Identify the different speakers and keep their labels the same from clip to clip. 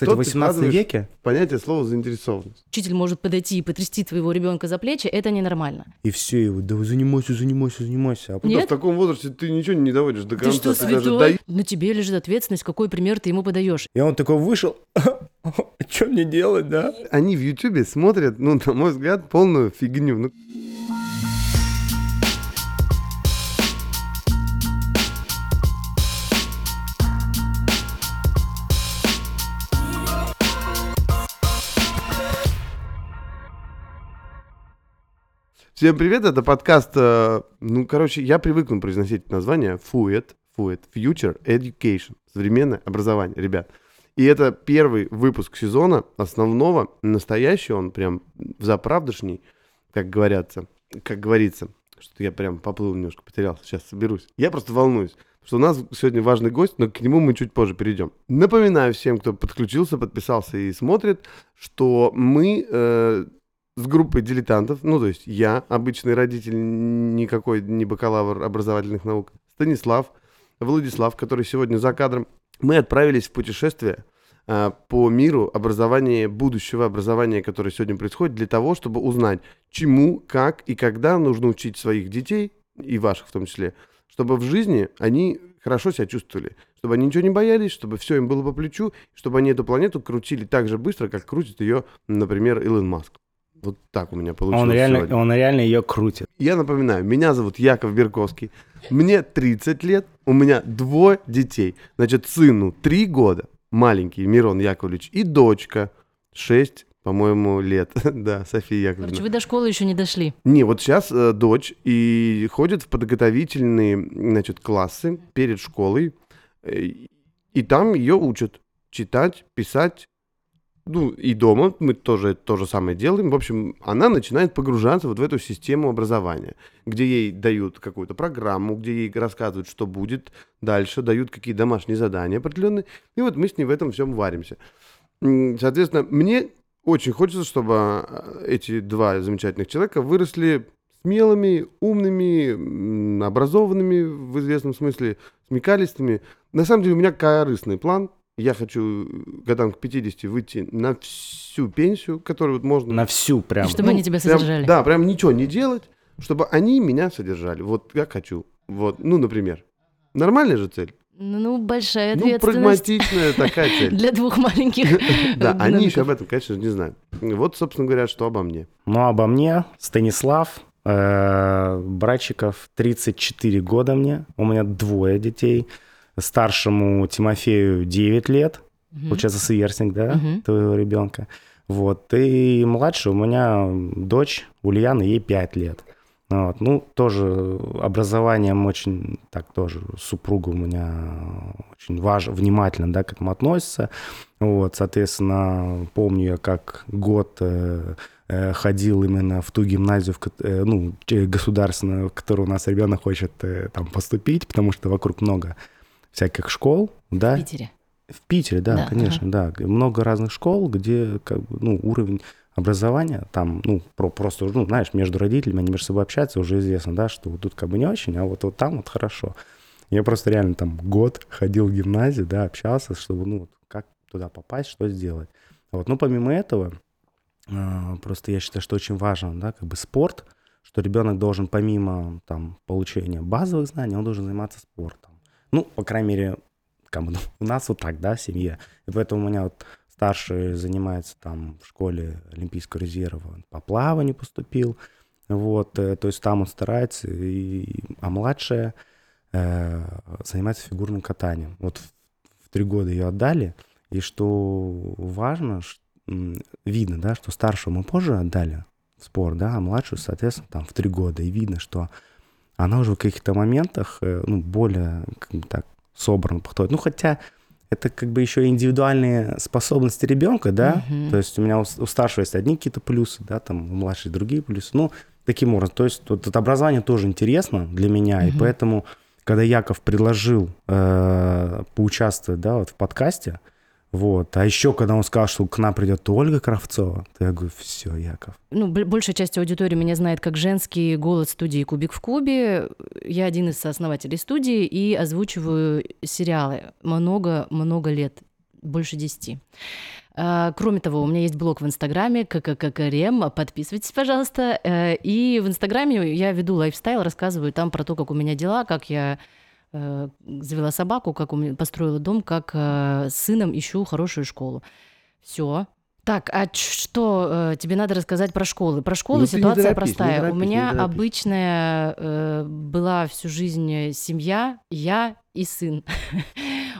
Speaker 1: Кстати, в 18 веке...
Speaker 2: Понятие слова заинтересованность.
Speaker 3: Учитель может подойти и потрясти твоего ребенка за плечи, это ненормально.
Speaker 1: И все, его, да занимайся, занимайся, занимайся. А потом...
Speaker 3: Нет?
Speaker 2: в таком возрасте ты ничего не доводишь до
Speaker 3: Ты
Speaker 2: конца.
Speaker 3: что,
Speaker 2: даже
Speaker 3: святой?
Speaker 2: дай-
Speaker 3: На тебе лежит ответственность, какой пример ты ему подаешь.
Speaker 1: И он такой вышел, что мне делать, да?
Speaker 2: Они в Ютубе смотрят, ну, на мой взгляд, полную фигню. Ну, Всем привет, это подкаст, э, ну, короче, я привыкну произносить название FUET, FUET, Future Education, современное образование, ребят. И это первый выпуск сезона основного, настоящий он прям заправдошний, как говорятся, как говорится. Что-то я прям поплыл немножко, потерялся, сейчас соберусь. Я просто волнуюсь, что у нас сегодня важный гость, но к нему мы чуть позже перейдем. Напоминаю всем, кто подключился, подписался и смотрит, что мы э, с группой дилетантов, ну, то есть я, обычный родитель, никакой не бакалавр образовательных наук, Станислав, Владислав, который сегодня за кадром, мы отправились в путешествие а, по миру образования, будущего образования, которое сегодня происходит, для того, чтобы узнать, чему, как и когда нужно учить своих детей, и ваших в том числе, чтобы в жизни они хорошо себя чувствовали, чтобы они ничего не боялись, чтобы все им было по плечу, чтобы они эту планету крутили так же быстро, как крутит ее, например, Илон Маск. Вот так у меня получилось
Speaker 1: Он реально,
Speaker 2: сегодня.
Speaker 1: он реально ее крутит.
Speaker 2: Я напоминаю, меня зовут Яков Берковский, мне 30 лет, у меня двое детей. Значит, сыну 3 года, маленький Мирон Яковлевич, и дочка 6, по-моему, лет. да, София
Speaker 3: Короче,
Speaker 2: Яковлевна.
Speaker 3: вы до школы еще не дошли.
Speaker 2: Не, вот сейчас э, дочь и ходит в подготовительные, значит, классы перед школой, э, и там ее учат читать, писать, ну, и дома мы тоже то же самое делаем. В общем, она начинает погружаться вот в эту систему образования, где ей дают какую-то программу, где ей рассказывают, что будет дальше, дают какие домашние задания определенные. И вот мы с ней в этом всем варимся. Соответственно, мне очень хочется, чтобы а, эти два замечательных человека выросли смелыми, умными, образованными в известном смысле, смекалистыми. На самом деле у меня корыстный план. Я хочу э, годам к 50 выйти на всю пенсию, которую вот можно...
Speaker 1: На всю прям.
Speaker 3: И чтобы они тебя
Speaker 2: прям-
Speaker 3: содержали.
Speaker 2: да, прям ничего не делать, чтобы они меня содержали. Вот я хочу. Вот, ну, например. Нормальная же цель?
Speaker 3: Ну, большая
Speaker 2: Ну,
Speaker 3: ответственность
Speaker 2: прагматичная такая цель.
Speaker 3: для двух маленьких.
Speaker 2: Да, они еще об этом, конечно, не знают. Вот, собственно говоря, что обо мне.
Speaker 1: Ну, обо мне, Станислав, э, братчиков 34 года мне, у меня двое детей. Старшему Тимофею 9 лет,
Speaker 3: Мгм.
Speaker 1: получается, сверстник, да,
Speaker 3: Мгм.
Speaker 1: твоего ребенка. Вот, и младший у меня дочь Ульяна, ей 5 лет. Вот, ну, тоже образованием очень, так тоже, супруга у меня очень важно, внимательно, да, к этому относится. Вот, соответственно, помню я, как год э, э, ходил именно в ту гимназию, в, э, ну, государственную, в которую у нас ребенок хочет э, там поступить, потому что вокруг много всяких школ, да,
Speaker 3: В Питере.
Speaker 1: в Питере, да,
Speaker 3: Да,
Speaker 1: конечно, да. Много разных школ, где как бы, ну, уровень образования там, ну, про, просто, ну, знаешь, между родителями, они между собой общаются, уже известно, да, что вот тут как бы не очень, а вот, вот там вот хорошо. Я просто реально там год ходил в гимназию, да, общался, чтобы, ну, вот как туда попасть, что сделать. Вот, ну, помимо этого, а, просто я считаю, что очень важно, да, как бы спорт, что ребенок должен помимо там получения базовых знаний, он должен заниматься спортом. Ну, по крайней мере, ну, у нас вот так, да, в семье. И поэтому у меня вот старший занимается там в школе Олимпийского резерва, он по плаванию поступил, вот, э, то есть там он старается, и, а младшая э, занимается фигурным катанием. Вот в, в три года ее отдали, и что важно, м, видно, да, что старшую мы позже отдали в спорт, да, а младшую, соответственно, там в три года, и видно, что она уже в каких-то моментах, э, ну, более, как бы так, собран подходит. Ну, хотя это как бы еще индивидуальные способности ребенка, да,
Speaker 3: Мгм.
Speaker 1: то есть у меня у, у старшего есть одни какие-то плюсы, да, там у младшей другие плюсы, ну, таким образом, то есть вот это образование тоже интересно для меня, и
Speaker 3: Мгм.
Speaker 1: поэтому, когда Яков предложил э, поучаствовать, да, вот в подкасте, вот, а еще когда он сказал, что к нам придет Ольга Кравцова, то я говорю, все, Яков,
Speaker 3: Ну, большая часть аудитории меня знает как женский голос студии «Кубик в кубе». Я один из сооснователей студии и озвучиваю сериалы много-много лет. больше 10. А, кроме того, у меня есть блог в Инстаграме КККРМ, подписывайтесь, пожалуйста. Э, и в Инстаграме я веду лайфстайл, рассказываю там про то, как у меня дела, как я завела собаку, как у меня построила дом, как э, с сыном ищу хорошую школу. Все. Так, а что э, тебе надо рассказать про школы? Про школу
Speaker 2: Ну,
Speaker 3: ситуация
Speaker 2: торопись,
Speaker 3: простая.
Speaker 2: торопись,
Speaker 3: У меня обычная э, была всю жизнь семья, я и сын.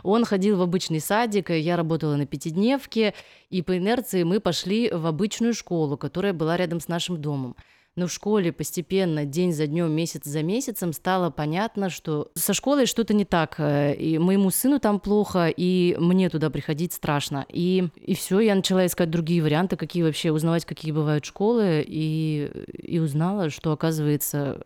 Speaker 3: Он ходил в обычный садик, я работала на пятидневке, и по инерции мы пошли в обычную школу, которая была рядом с нашим домом. Но в школе постепенно, день за днем, месяц за месяцем стало понятно, что со школой что-то не так. э, И моему сыну там плохо, и мне туда приходить страшно. И, и все, я начала искать другие варианты, какие вообще, узнавать, какие бывают школы, и, и узнала, что, оказывается,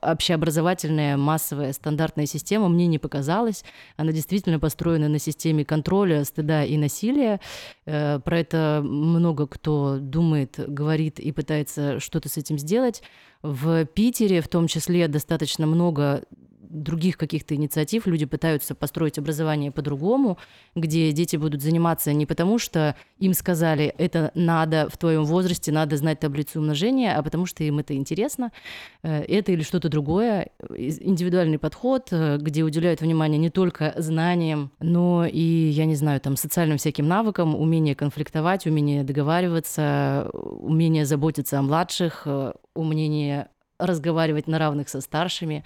Speaker 3: общеобразовательная массовая стандартная система мне не показалась. Она действительно построена на системе контроля, стыда и насилия. Э, Про это много кто думает, говорит и пытается что-то с этим сделать. В Питере в том числе достаточно много других каких-то инициатив. Люди пытаются построить образование по-другому, где дети будут заниматься не потому, что им сказали, это надо в твоем возрасте, надо знать таблицу умножения, а потому что им это интересно. Э, Это или что-то другое. Индивидуальный подход, э, где уделяют внимание не только знаниям, но и, я не знаю, там, социальным всяким навыкам, умение конфликтовать, умение договариваться, умение заботиться о младших, э, умение разговаривать на равных со старшими.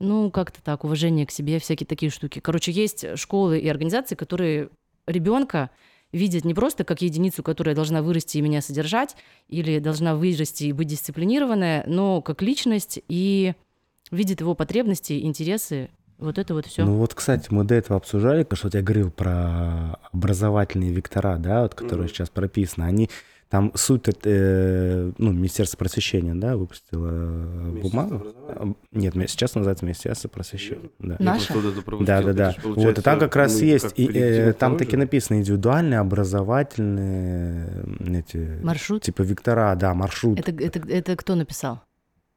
Speaker 3: Ну, как-то так, уважение к себе, всякие такие штуки. Короче, есть школы и организации, которые ребенка видят не просто как единицу, которая должна вырасти и меня содержать, или должна вырасти и быть дисциплинированная, но как личность и видит его потребности, интересы. Вот это вот все.
Speaker 1: Ну вот, кстати, мы до этого обсуждали, что я говорил про образовательные вектора, да, вот, которые
Speaker 2: Мгм.
Speaker 1: сейчас прописаны. Они там суть, это, э, ну, Министерство просвещения, да, выпустило э, бумагу. А, Нет, сейчас называется Министерство просвещения. Да.
Speaker 3: На- Наша?
Speaker 1: Да, да, да. Вот, и там как раз есть, и, э, там таки написано индивидуальные, образовательные эти,
Speaker 3: Маршрут?
Speaker 1: типа вектора, да, маршрут.
Speaker 3: Это, это, это кто написал?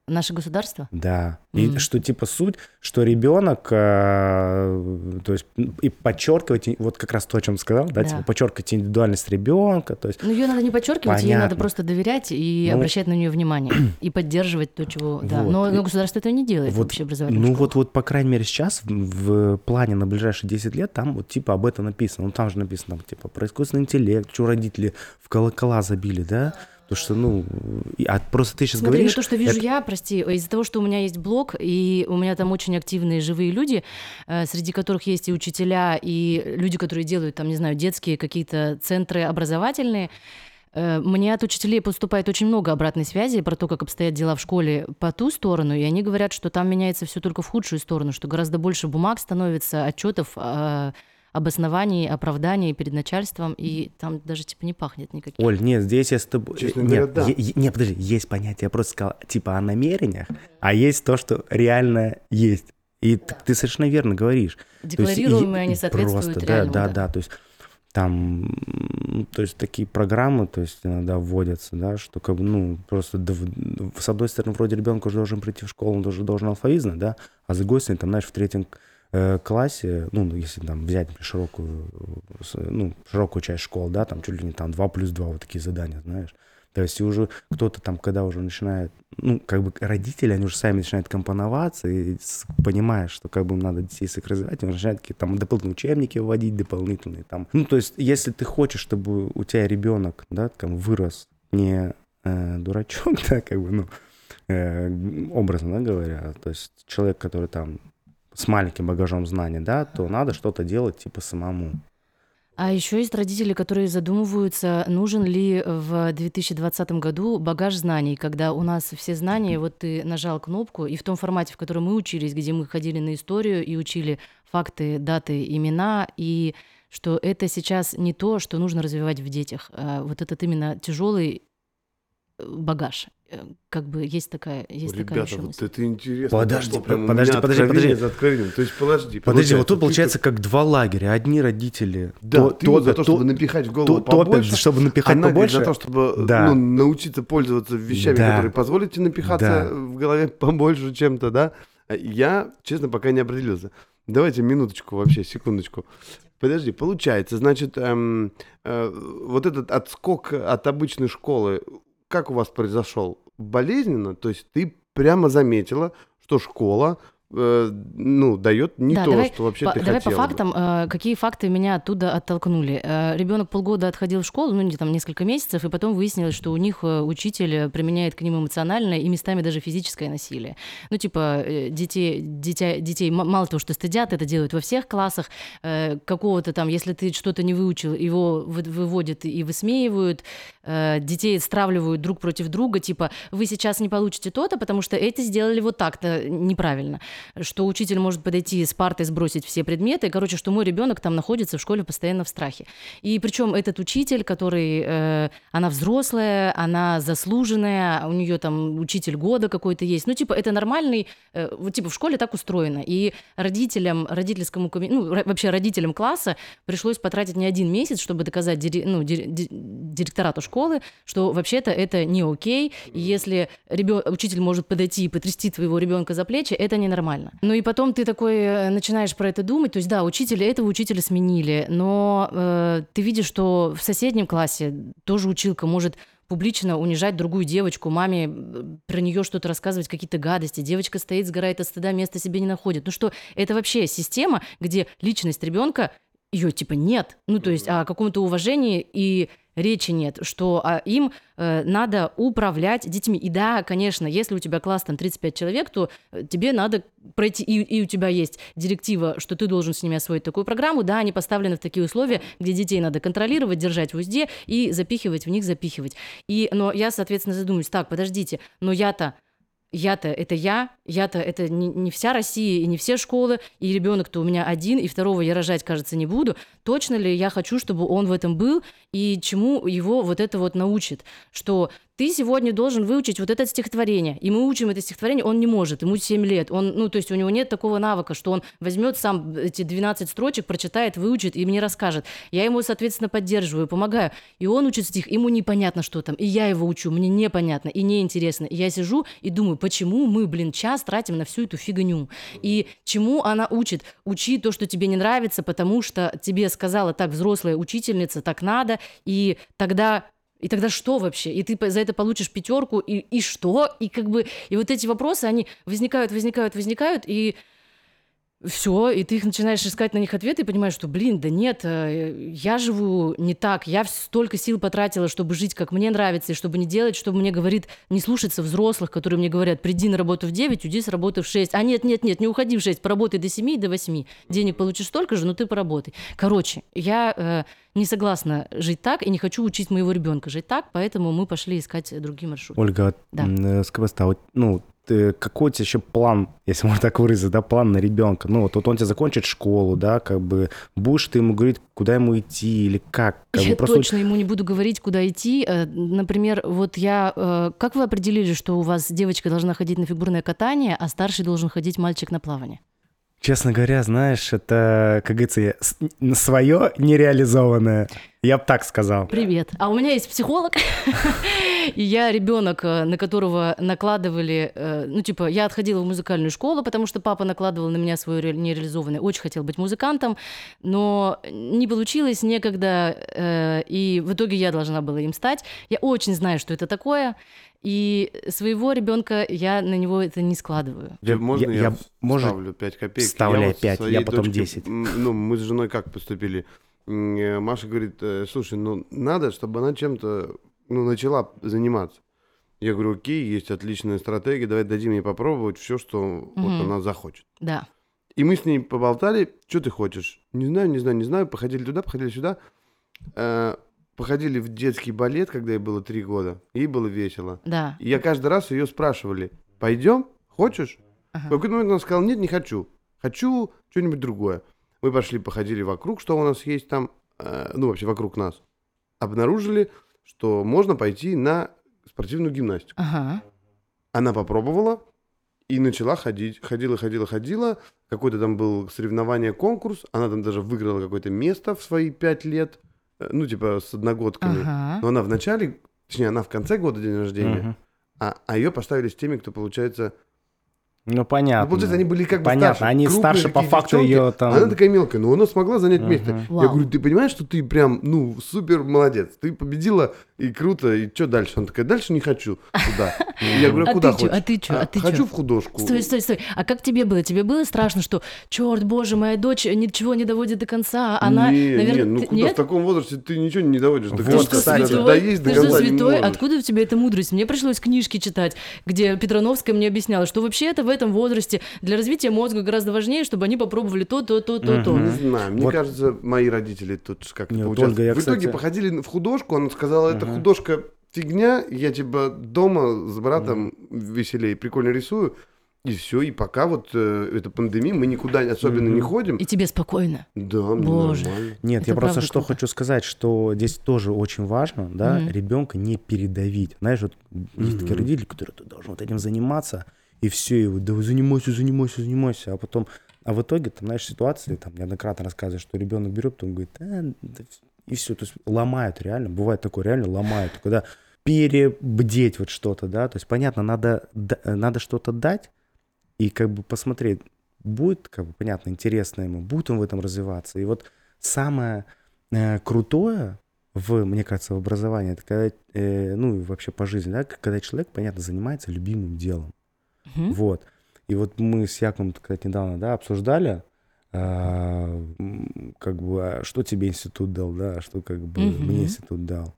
Speaker 3: Наше государство?
Speaker 1: Да. И
Speaker 3: Мгм.
Speaker 1: что типа суть, что ребенок, э, то есть и подчеркивать, и- вот как раз то, о чем сказал, да,
Speaker 3: Да.
Speaker 1: типа подчеркивать индивидуальность ребенка, то есть
Speaker 3: Ну, ее надо не подчеркивать, ей надо
Speaker 1: Понятно.
Speaker 3: просто доверять и
Speaker 1: Ну,
Speaker 3: обращать на нее внимание и поддерживать то, чего. Да.
Speaker 1: Вот.
Speaker 3: Но,
Speaker 1: И-
Speaker 3: но государство этого не делает
Speaker 1: вот,
Speaker 3: вообще образовательной
Speaker 1: ну вот, вот, по крайней мере, сейчас в, в плане на ближайшие 10 лет там вот типа об этом написано. Ну там же написано, там, типа, про искусственный интеллект, что родители в колокола забили, да? Потому что, ну, а просто ты сейчас
Speaker 3: Смотри,
Speaker 1: говоришь...
Speaker 3: то, что вижу
Speaker 1: это-
Speaker 3: я, прости, из-за того, что у меня есть блог, и у меня там очень активные живые люди, э, среди которых есть и учителя, и люди, которые делают, там, не знаю, детские какие-то центры образовательные, э, мне от учителей поступает очень много обратной связи про то, как обстоят дела в школе по ту сторону, и они говорят, что там меняется все только в худшую сторону, что гораздо больше бумаг становится, отчетов, э, обоснований, оправданий перед начальством, и там даже типа не пахнет никаким.
Speaker 1: Оль, нет, здесь я с тобой...
Speaker 2: Честно
Speaker 1: нет,
Speaker 2: говоря, да.
Speaker 1: е- нет, подожди, есть понятие, я просто сказал, типа о намерениях, а есть то, что реально есть. И т- ты совершенно верно говоришь. То есть
Speaker 3: Декларируемые они соответствуют
Speaker 1: просто,
Speaker 3: реальному.
Speaker 1: Да, да, да, то есть там, то есть такие программы, то есть иногда вводятся, да, что как бы, ну, просто да, с одной стороны, вроде ребенок уже должен прийти в школу, он тоже должен алфавит знать, да, а с другой стороны, там, знаешь, в третьем э, классе, ну, если там взять широкую, э, ну, широкую часть школ, да, там чуть ли не там 2 плюс 2 вот такие задания, знаешь. То есть уже кто-то там, когда уже начинает, ну, как бы родители, они уже сами начинают компоноваться и понимая, что как бы им надо детей своих развивать, они начинают какие-то там дополнительные учебники вводить, дополнительные там. Ну, то есть если ты хочешь, чтобы у тебя ребенок, да, там, вырос не э, дурачок, да, как бы, ну, э, образно да, говоря, то есть человек, который там с маленьким багажом знаний, да, то надо что-то делать типа самому.
Speaker 3: А еще есть родители, которые задумываются, нужен ли в 2020 году багаж знаний, когда у нас все знания, вот ты нажал кнопку, и в том формате, в котором мы учились, где мы ходили на историю и учили факты, даты, имена, и что это сейчас не то, что нужно развивать в детях. А вот этот именно тяжелый багаж. Э, Как бы есть такая, есть такая
Speaker 2: Ребята,
Speaker 3: еще
Speaker 2: вот
Speaker 3: мысль.
Speaker 2: это интересно.
Speaker 1: Подожди,
Speaker 2: прям
Speaker 1: подожди, подожди,
Speaker 2: откровение
Speaker 1: подожди.
Speaker 2: за откровением. То есть, подожди.
Speaker 1: Подожди, вот тут получается как два лагеря. Одни родители
Speaker 2: Да,
Speaker 1: то-
Speaker 2: ты вот за
Speaker 1: топят,
Speaker 2: то, чтобы напихать в голову
Speaker 1: то- топят,
Speaker 2: побольше,
Speaker 1: чтобы напихать
Speaker 2: она
Speaker 1: побольше.
Speaker 2: за то, чтобы
Speaker 1: Да.
Speaker 2: ну, научиться пользоваться вещами,
Speaker 1: Да.
Speaker 2: которые позволят тебе напихаться
Speaker 1: Да.
Speaker 2: в голове побольше чем-то, да? А Я, честно, пока не определился. Давайте минуточку вообще, секундочку. Подожди, получается, значит, эм, э, вот этот отскок от обычной школы, как у вас произошел? Болезненно? То есть ты прямо заметила, что школа э, ну, дает не
Speaker 3: Да,
Speaker 2: то,
Speaker 3: давай
Speaker 2: что вообще
Speaker 3: по,
Speaker 2: ты
Speaker 3: давай по
Speaker 2: хотела бы.
Speaker 3: фактам, э, какие факты меня оттуда оттолкнули. Э, ребенок полгода отходил в школу, ну, не там несколько месяцев, и потом выяснилось, что у них э, учитель применяет к ним эмоциональное и местами даже физическое насилие. Ну, типа, детей, дитя, детей м- мало того, что стыдят, это делают во всех классах, э, какого-то там, если ты что-то не выучил, его вы- выводят и высмеивают, э, детей стравливают друг против друга, типа, вы сейчас не получите то-то, потому что эти сделали вот так-то неправильно что учитель может подойти с партой, сбросить все предметы. Короче, что мой ребенок там находится в школе постоянно в страхе. И причем этот учитель, который, э, она взрослая, она заслуженная, у нее там учитель года какой-то есть. Ну, типа, это нормальный, э, вот типа в школе так устроено. И родителям, родительскому, ну, вообще родителям класса пришлось потратить не один месяц, чтобы доказать ну, директорату школы, что вообще-то это не окей. И если ребё- учитель может подойти и потрясти твоего ребенка за плечи, это ненормально. Ну и потом ты такой э, начинаешь про это думать. То есть, да, учителя этого учителя сменили, но э, ты видишь, что в соседнем классе тоже училка может публично унижать другую девочку, маме э, про нее что-то рассказывать, какие-то гадости. Девочка стоит, сгорает от стыда, места себе не находит. Ну что, это вообще система, где личность ребенка ее типа нет. Ну, то есть о каком-то уважении и речи нет, что а, им э, надо управлять детьми. И да, конечно, если у тебя класс там 35 человек, то э, тебе надо пройти, и, и у тебя есть директива, что ты должен с ними освоить такую программу, да, они поставлены в такие условия, где детей надо контролировать, держать в узде и запихивать в них, запихивать. И, но я, соответственно, задумаюсь, так, подождите, но я-то я-то это я, я-то это не, не вся Россия и не все школы, и ребенок-то у меня один, и второго я рожать, кажется, не буду. Точно ли я хочу, чтобы он в этом был, и чему его вот это вот научит? Что ты сегодня должен выучить вот это стихотворение, и мы учим это стихотворение, он не может, ему 7 лет, он, ну, то есть у него нет такого навыка, что он возьмет сам эти 12 строчек, прочитает, выучит и мне расскажет. Я ему, соответственно, поддерживаю, помогаю, и он учит стих, ему непонятно, что там, и я его учу, мне непонятно и неинтересно, и я сижу и думаю, почему мы, блин, час тратим на всю эту фигню, и чему она учит? Учи то, что тебе не нравится, потому что тебе сказала так взрослая учительница, так надо, и тогда и тогда что вообще? И ты за это получишь пятерку, и, и что? И как бы, и вот эти вопросы, они возникают, возникают, возникают, и все, и ты их начинаешь искать на них ответы и понимаешь, что, блин, да нет, э, я живу не так, я столько сил потратила, чтобы жить, как мне нравится, и чтобы не делать, чтобы мне говорит, не слушаться взрослых, которые мне говорят, приди на работу в 9, уйди с работы в 6. А нет, нет, нет, не уходи в 6, поработай до 7, до 8. Денег получишь столько же, но ты поработай. Короче, я э, не согласна жить так и не хочу учить моего ребенка жить так, поэтому мы пошли искать другие маршруты.
Speaker 1: Ольга,
Speaker 3: Да.
Speaker 1: м, э, скажи, а ну, ты- какой у тебя еще план, если можно так выразить, да, план на ребенка? Ну, вот, вот он тебе закончит школу, да, как бы будешь ты ему говорить, куда ему идти или как? как бы
Speaker 3: Я
Speaker 1: просто
Speaker 3: точно ему не буду говорить, куда идти. Э, Например, вот я... э, Как вы определили, что у вас девочка должна ходить на фигурное катание, а старший должен ходить мальчик на плавание?
Speaker 1: Честно говоря, знаешь, это, как говорится, свое нереализованное. Я бы так сказал.
Speaker 3: Привет. А у меня есть психолог, и я ребенок, э, на которого накладывали, э, ну типа, я отходила в музыкальную школу, потому что папа накладывал на меня свое ре- нереализованное. Очень хотел быть музыкантом, но не получилось некогда, э, и в итоге я должна была им стать. Я очень знаю, что это такое, и своего ребенка я на него это не складываю.
Speaker 2: Я, можно
Speaker 1: я-
Speaker 2: я,
Speaker 1: я- может,
Speaker 2: вставлю 5 копеек?
Speaker 1: вставляй
Speaker 2: вот со
Speaker 1: пять, я
Speaker 2: своей
Speaker 1: потом
Speaker 2: дочкой,
Speaker 1: 10.
Speaker 2: м, Ну, мы с женой как поступили? Э, Маша говорит, э, слушай, ну надо, чтобы она чем-то ну, начала заниматься. Я говорю, окей, есть отличная стратегия, давай дадим ей попробовать все, что вот
Speaker 3: Мгм.
Speaker 2: она захочет.
Speaker 3: Да.
Speaker 2: И мы с ней поболтали, что ты хочешь? Не знаю, не знаю, не знаю. Походили туда, походили сюда. Походили в детский балет, когда ей было три года. Ей было весело.
Speaker 3: Да.
Speaker 2: И я каждый раз ее спрашивали, пойдем, хочешь?
Speaker 3: Ага.
Speaker 2: В какой-то момент она сказала, нет, не хочу. Хочу что-нибудь другое. Мы пошли, походили вокруг, что у нас есть там, э, ну, вообще вокруг нас. Обнаружили, что можно пойти на спортивную гимнастику.
Speaker 3: Ага.
Speaker 2: Она попробовала и начала ходить. Ходила, ходила, ходила. Какой-то там был соревнование, конкурс. Она там даже выиграла какое-то место в свои пять лет. Э, Ну, типа, с одногодками.
Speaker 3: Ага.
Speaker 2: Но она в начале, точнее, она в конце года день рождения,
Speaker 1: Мгм.
Speaker 2: а, а ее поставили с теми, кто, получается,
Speaker 1: Ну, понятно.
Speaker 2: Ну, получается, они были как бы
Speaker 1: Понятно,
Speaker 2: старше.
Speaker 1: они
Speaker 2: Крупные
Speaker 1: старше по факту
Speaker 2: девчонки,
Speaker 1: ее там...
Speaker 2: Она такая мелкая, но она смогла занять
Speaker 1: Мгм.
Speaker 2: место. Я
Speaker 3: Вау.
Speaker 2: говорю, ты понимаешь, что ты прям, ну, супер молодец. Ты победила, и круто, и что дальше? Она такая, дальше не хочу туда. Я говорю, а
Speaker 3: А
Speaker 2: куда хочешь?
Speaker 3: А ты чё? А ты
Speaker 2: Хочу в художку.
Speaker 3: Стой, стой, стой. А как тебе было? Тебе было страшно, что, черт, боже, моя дочь ничего не доводит до конца, а она,
Speaker 2: не,
Speaker 3: наверное,
Speaker 2: ну куда
Speaker 3: нет?
Speaker 2: в таком возрасте ты ничего не доводишь до конца.
Speaker 3: что, Ты что, святой? Откуда у тебя эта мудрость? Мне пришлось книжки читать, где Петрановская мне объясняла, что вообще это в этом возрасте для развития мозга гораздо важнее, чтобы они попробовали то, то, то, то, то.
Speaker 2: Не знаю, мне
Speaker 1: Вот.
Speaker 2: кажется, мои родители тут как-то
Speaker 1: Не, вот
Speaker 2: поучаствовали.
Speaker 1: Ольга, я,
Speaker 2: В итоге
Speaker 1: кстати-
Speaker 2: походили в художку, она сказала, это
Speaker 1: Ага.
Speaker 2: художка фигня, я типа дома с братом веселее, прикольно рисую, и все, и пока вот э, эта пандемия, мы никуда особенно не
Speaker 1: Мгм.
Speaker 2: ходим.
Speaker 3: И тебе спокойно.
Speaker 2: Да,
Speaker 3: Боже.
Speaker 2: нормально.
Speaker 1: Нет,
Speaker 3: Это
Speaker 1: я просто что
Speaker 3: круто.
Speaker 1: хочу сказать, что здесь тоже очень важно, да,
Speaker 3: Мгм.
Speaker 1: ребенка не передавить. Знаешь, вот есть такие
Speaker 2: Мгм.
Speaker 1: родители, которые ты должен вот этим заниматься, и все, вот, да занимайся, занимайся, занимайся, а потом, а в итоге, там, знаешь, ситуации, там, неоднократно рассказывают, что ребенок берет, потом говорит, «А, да и все, то есть ломают реально, бывает такое, реально ломают, когда перебдеть вот что-то, да, то есть, понятно, надо, да- надо что-то дать и как бы посмотреть, будет, как бы, понятно, интересно ему, будет он в этом развиваться. И вот самое э, крутое в, мне кажется, в образовании, это когда, э, ну, и вообще по жизни, да, когда человек, понятно, занимается любимым делом.
Speaker 3: Мгм.
Speaker 1: Вот. И вот мы с Яковом, кстати, недавно, да, обсуждали, а, как бы, а что тебе институт дал, да, что как бы
Speaker 3: Мгм.
Speaker 1: мне институт дал.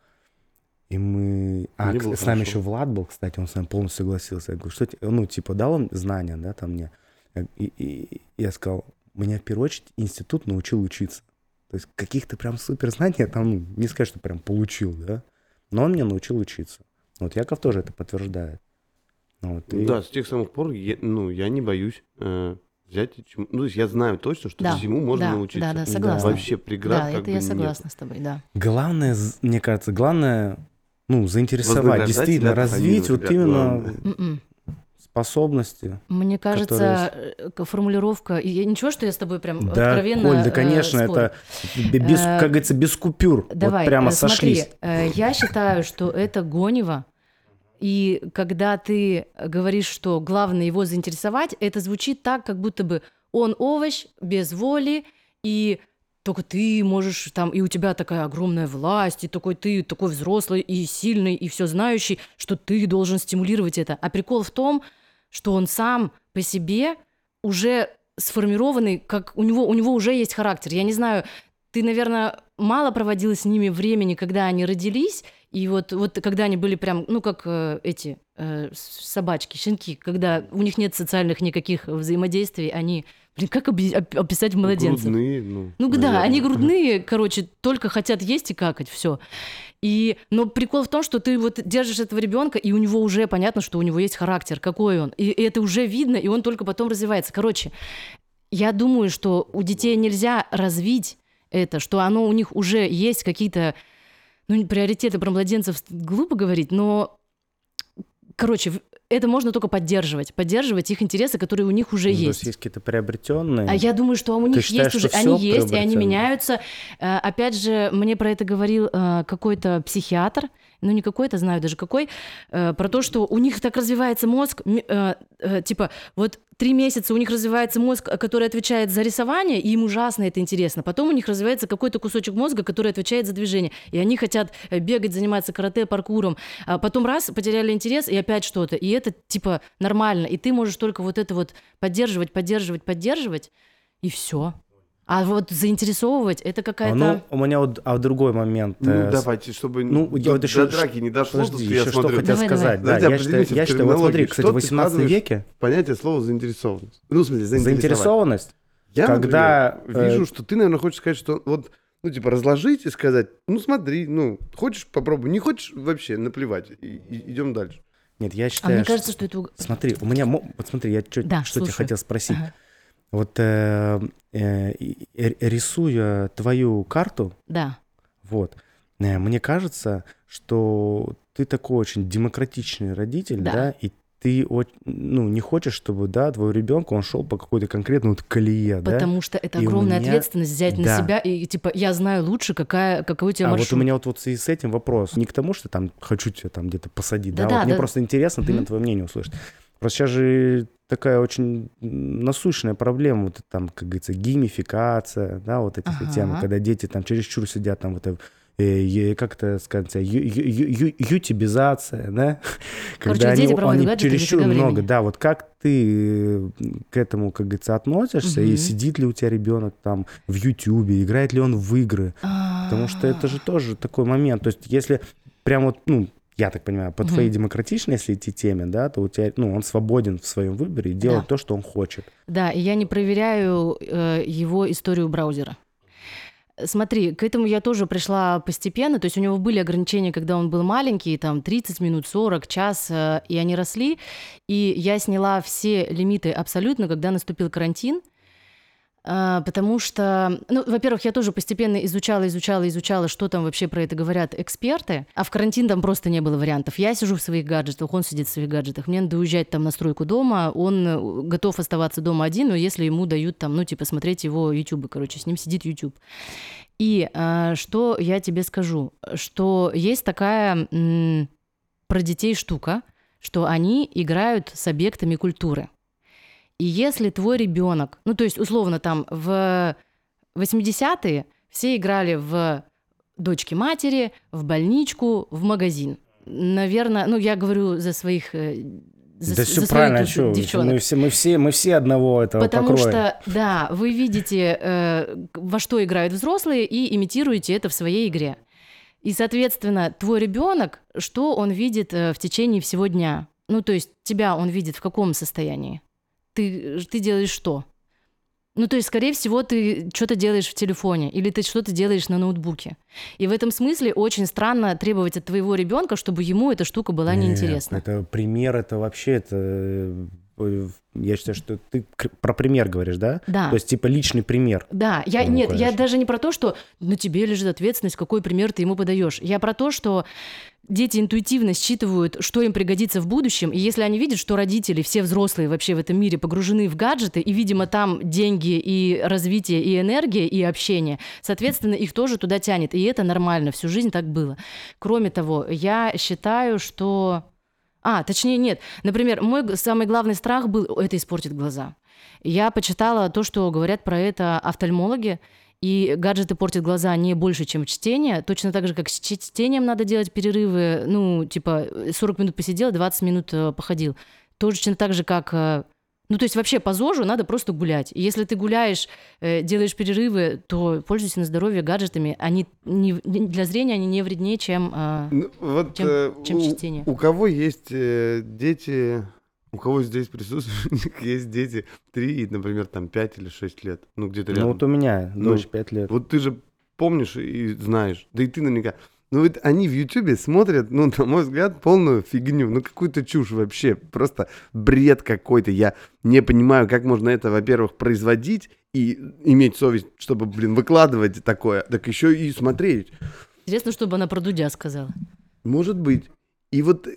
Speaker 1: И мы... А,
Speaker 2: Мне было
Speaker 1: с нами
Speaker 2: хорошо.
Speaker 1: еще Влад был, кстати, он с нами полностью согласился. Я говорю, что, те- ну, типа, дал он знания, да, там мне. И- и я сказал, меня в первую очередь институт научил учиться. То есть каких-то прям супер знаний я там, ну, не сказать, что прям получил, да, но он меня научил учиться. Вот Яков тоже это подтверждает. Ну, Вот, и-
Speaker 2: Да, с тех самых пор, я, ну, я не боюсь э, взять. Ну, то есть я знаю точно, что
Speaker 3: Да,
Speaker 2: всему можно
Speaker 3: да,
Speaker 2: научиться.
Speaker 3: да, да, согласна.
Speaker 2: Вообще преград
Speaker 3: Да,
Speaker 2: как
Speaker 3: это
Speaker 2: бы
Speaker 3: я
Speaker 2: нет.
Speaker 3: согласна с тобой, да.
Speaker 1: Главное, мне кажется, главное, ну, заинтересовать, действительно, развить вот именно
Speaker 2: главное.
Speaker 3: М-м.
Speaker 1: способности.
Speaker 3: Мне кажется, э, формулировка... я- Ничего, что я с тобой прям
Speaker 1: Да,
Speaker 3: откровенно
Speaker 1: Коль, да,
Speaker 3: э,
Speaker 1: конечно,
Speaker 3: спорю.
Speaker 1: это бе- без,
Speaker 3: Э,
Speaker 1: как говорится, без купюр.
Speaker 3: Давай,
Speaker 1: вот прямо
Speaker 3: э, смотри,
Speaker 1: сошлись.
Speaker 3: э, я считаю, что это гонево. И когда ты говоришь, что главное его заинтересовать, это звучит так, как будто бы он овощ без воли, и только ты можешь там, и у тебя такая огромная власть, и такой ты такой взрослый и сильный, и все знающий, что ты должен стимулировать это. А прикол в том, что он сам по себе уже сформированный, как у него, у него уже есть характер. Я не знаю, ты, наверное, мало проводила с ними времени, когда они родились, и вот, вот когда они были прям, ну, как э, эти э, собачки, щенки, когда у них нет социальных никаких взаимодействий, они, блин, как оби- оп- описать младенцев?
Speaker 2: Грудные, ну,
Speaker 3: Ну да,
Speaker 2: наверное.
Speaker 3: они грудные, короче, только хотят есть и какать, все. И, но прикол в том, что ты вот держишь этого ребенка, и у него уже понятно, что у него есть характер, какой он. И, и это уже видно, и он только потом развивается. Короче, я думаю, что у детей нельзя развить это, что оно у них уже есть какие-то, ну, приоритеты про младенцев глупо говорить, но, короче, это можно только поддерживать, поддерживать их интересы, которые у них уже
Speaker 1: Ну, то
Speaker 3: есть.
Speaker 1: есть какие-то приобретенные.
Speaker 3: А я думаю, что у них
Speaker 1: считаешь,
Speaker 3: есть уже, они есть, и они меняются. Э, Опять же, мне про это говорил э, какой-то психиатр, ну не какой-то, знаю даже какой, э, про то, что у них так развивается мозг, э, э, типа вот три месяца у них развивается мозг, э, который отвечает за рисование, и им ужасно это интересно. Потом у них развивается какой-то кусочек мозга, который отвечает за движение, и они хотят э, бегать, заниматься карате, паркуром. А потом раз, потеряли интерес, и опять что-то. И это типа нормально. И ты можешь только вот это вот поддерживать, поддерживать, поддерживать, и все. А вот заинтересовывать это
Speaker 1: А,
Speaker 3: какая-то.
Speaker 1: ну, у меня вот а другой момент.
Speaker 2: Ну,
Speaker 1: э,
Speaker 2: давайте, чтобы
Speaker 1: ну,
Speaker 2: до,
Speaker 1: я вот еще-
Speaker 2: до драки не дошло,
Speaker 1: Подожди,
Speaker 2: я
Speaker 1: еще что
Speaker 2: смотрю.
Speaker 1: хотел
Speaker 3: Давай,
Speaker 1: сказать.
Speaker 2: давай.
Speaker 1: Да, я считаю, я
Speaker 2: в
Speaker 1: считаю, вот смотри, кстати,
Speaker 2: Что
Speaker 1: в
Speaker 2: ты
Speaker 1: 18
Speaker 2: вкладываешь
Speaker 1: веке
Speaker 2: Понятие слова заинтересованность. Ну, в смысле,
Speaker 1: заинтересованность,
Speaker 2: Я,
Speaker 1: когда,
Speaker 2: например, вижу,
Speaker 1: э,
Speaker 2: что ты, наверное, хочешь сказать, что вот, ну, типа, разложить и сказать, ну, смотри, ну, хочешь, попробуй, не хочешь, вообще, наплевать, и, идем дальше.
Speaker 1: нет, я
Speaker 3: А
Speaker 1: считаю,
Speaker 3: мне
Speaker 1: что-
Speaker 3: кажется, что это... уг-
Speaker 1: Смотри, у меня, вот смотри, я чё-
Speaker 3: Да,
Speaker 1: что тебе
Speaker 3: слушаю.
Speaker 1: хотел спросить.
Speaker 3: Ага.
Speaker 1: Вот э, э, э, рисуя твою карту,
Speaker 3: Да.
Speaker 1: вот, э, мне кажется, что ты такой очень демократичный родитель,
Speaker 3: Да.
Speaker 1: да, и ты ну, не хочешь, чтобы, да, твой ребенок, он шел по какой-то конкретной вот колее, да?
Speaker 3: Потому что это
Speaker 1: И
Speaker 3: огромная
Speaker 1: меня-
Speaker 3: ответственность взять на
Speaker 1: Да.
Speaker 3: себя. И типа, я знаю лучше, какая, какой у тебя
Speaker 1: А
Speaker 3: маршрут.
Speaker 1: вот у меня вот, вот в связи с этим вопрос. Не к тому, что там хочу тебя там где-то посадить, да,
Speaker 3: Да-да,
Speaker 1: вот мне
Speaker 3: да.
Speaker 1: просто интересно, ты
Speaker 3: Мгм.
Speaker 1: на твое мнение услышать. Просто сейчас же такая очень насущная проблема, вот там, как говорится, геймификация, да, вот эти все
Speaker 3: Ага.
Speaker 1: темы, когда дети там чересчур сидят там вот это, э, как это сказать, ю- ю- ю- ютибизация, да?
Speaker 3: Короче,
Speaker 1: Когда
Speaker 3: дети в гаджетах
Speaker 1: чересчур много, да, вот как ты э, к этому, как говорится, относишься, и
Speaker 3: Мгм.
Speaker 1: сидит ли у тебя ребенок там в Ютубе, играет ли он в игры, Потому что это же тоже такой момент. То есть, если прям вот, ну, я так понимаю, по
Speaker 3: Мгм.
Speaker 1: твоей демократичной, если идти теме, да, то у тебя, ну, он свободен в своем выборе и делает
Speaker 3: Да.
Speaker 1: то, что он хочет.
Speaker 3: Да, и я не проверяю э, его историю браузера. Смотри, к этому я тоже пришла постепенно. То есть у него были ограничения, когда он был маленький, там 30 минут, 40, час, э, и они росли. И я сняла все лимиты абсолютно, когда наступил карантин. А, Потому что, ну, во-первых, я тоже постепенно изучала, изучала, изучала, что там вообще про это говорят эксперты. А в карантин там просто не было вариантов. Я сижу в своих гаджетах, он сидит в своих гаджетах. Мне надо уезжать там на стройку дома. Он э, готов оставаться дома один, но если ему дают там, ну, типа, смотреть его YouTube, короче, с ним сидит YouTube. И а, что я тебе скажу, что есть такая м, про детей штука, что они играют с объектами культуры. И если твой ребенок, ну то есть условно там в 80-е все играли в дочки матери, в больничку, в магазин. Наверное, ну я говорю за своих э, за,
Speaker 1: да все
Speaker 3: за
Speaker 1: правильно, что
Speaker 3: девчонок.
Speaker 1: мы все, мы все, мы все одного этого
Speaker 3: Потому
Speaker 1: покроя.
Speaker 3: что, да, вы видите, э, во что играют взрослые, и имитируете это в своей игре. И, соответственно, твой ребенок, что он видит э, в течение всего дня? Ну, то есть тебя он видит в каком состоянии? Ты, ты делаешь что? Ну, то есть, скорее всего, ты что-то делаешь в телефоне или ты что-то делаешь на ноутбуке. И в этом смысле очень странно требовать от твоего ребенка, чтобы ему эта штука была
Speaker 1: Нет,
Speaker 3: неинтересна.
Speaker 1: Это пример, это вообще, это... Я считаю, что ты про пример говоришь, да?
Speaker 3: Да.
Speaker 1: То есть, типа, личный пример.
Speaker 3: Да, я
Speaker 1: Ну,
Speaker 3: нет, я
Speaker 1: конечно.
Speaker 3: даже не про то, что на тебе лежит ответственность, какой пример ты ему подаешь. Я про то, что дети интуитивно считывают, что им пригодится в будущем, и если они видят, что родители, все взрослые вообще в этом мире погружены в гаджеты, и, видимо, там деньги и развитие, и энергия, и общение, соответственно, их тоже туда тянет, и это нормально, всю жизнь так было. Кроме того, я считаю, что... А, точнее, нет. Например, мой самый главный страх был это испортит глаза. Я почитала то, что говорят про это офтальмологи, и гаджеты портят глаза не больше, чем чтение. Точно так же, как с чтением надо делать перерывы. Ну, типа, 40 минут посидел, 20 минут э, походил. Точно так же, как... Ну, то есть вообще по ЗОЖу надо просто гулять. И если ты гуляешь, э, делаешь перерывы, то пользуйся на здоровье гаджетами. Они не, для зрения они не вреднее, чем... э,
Speaker 2: Ну, вот,
Speaker 3: Чем-
Speaker 2: э,
Speaker 3: чем
Speaker 2: у,
Speaker 3: чтение.
Speaker 2: у кого есть э, дети, у кого здесь присутствуют, есть дети 3, например, там 5 или 6 лет, ну где-то
Speaker 1: Ну,
Speaker 2: рядом.
Speaker 1: вот у меня
Speaker 2: Ну,
Speaker 1: дочь 5 лет.
Speaker 2: Вот ты же помнишь и знаешь, да и ты наверняка. Ну вот они в Ютубе смотрят, ну, на мой взгляд, полную фигню, ну какую-то чушь вообще, просто бред какой-то. Я не понимаю, как можно это, во-первых, производить и иметь совесть, чтобы, блин, выкладывать такое, так еще и смотреть.
Speaker 3: Интересно, чтобы она про Дудя сказала.
Speaker 2: Может быть. И вот,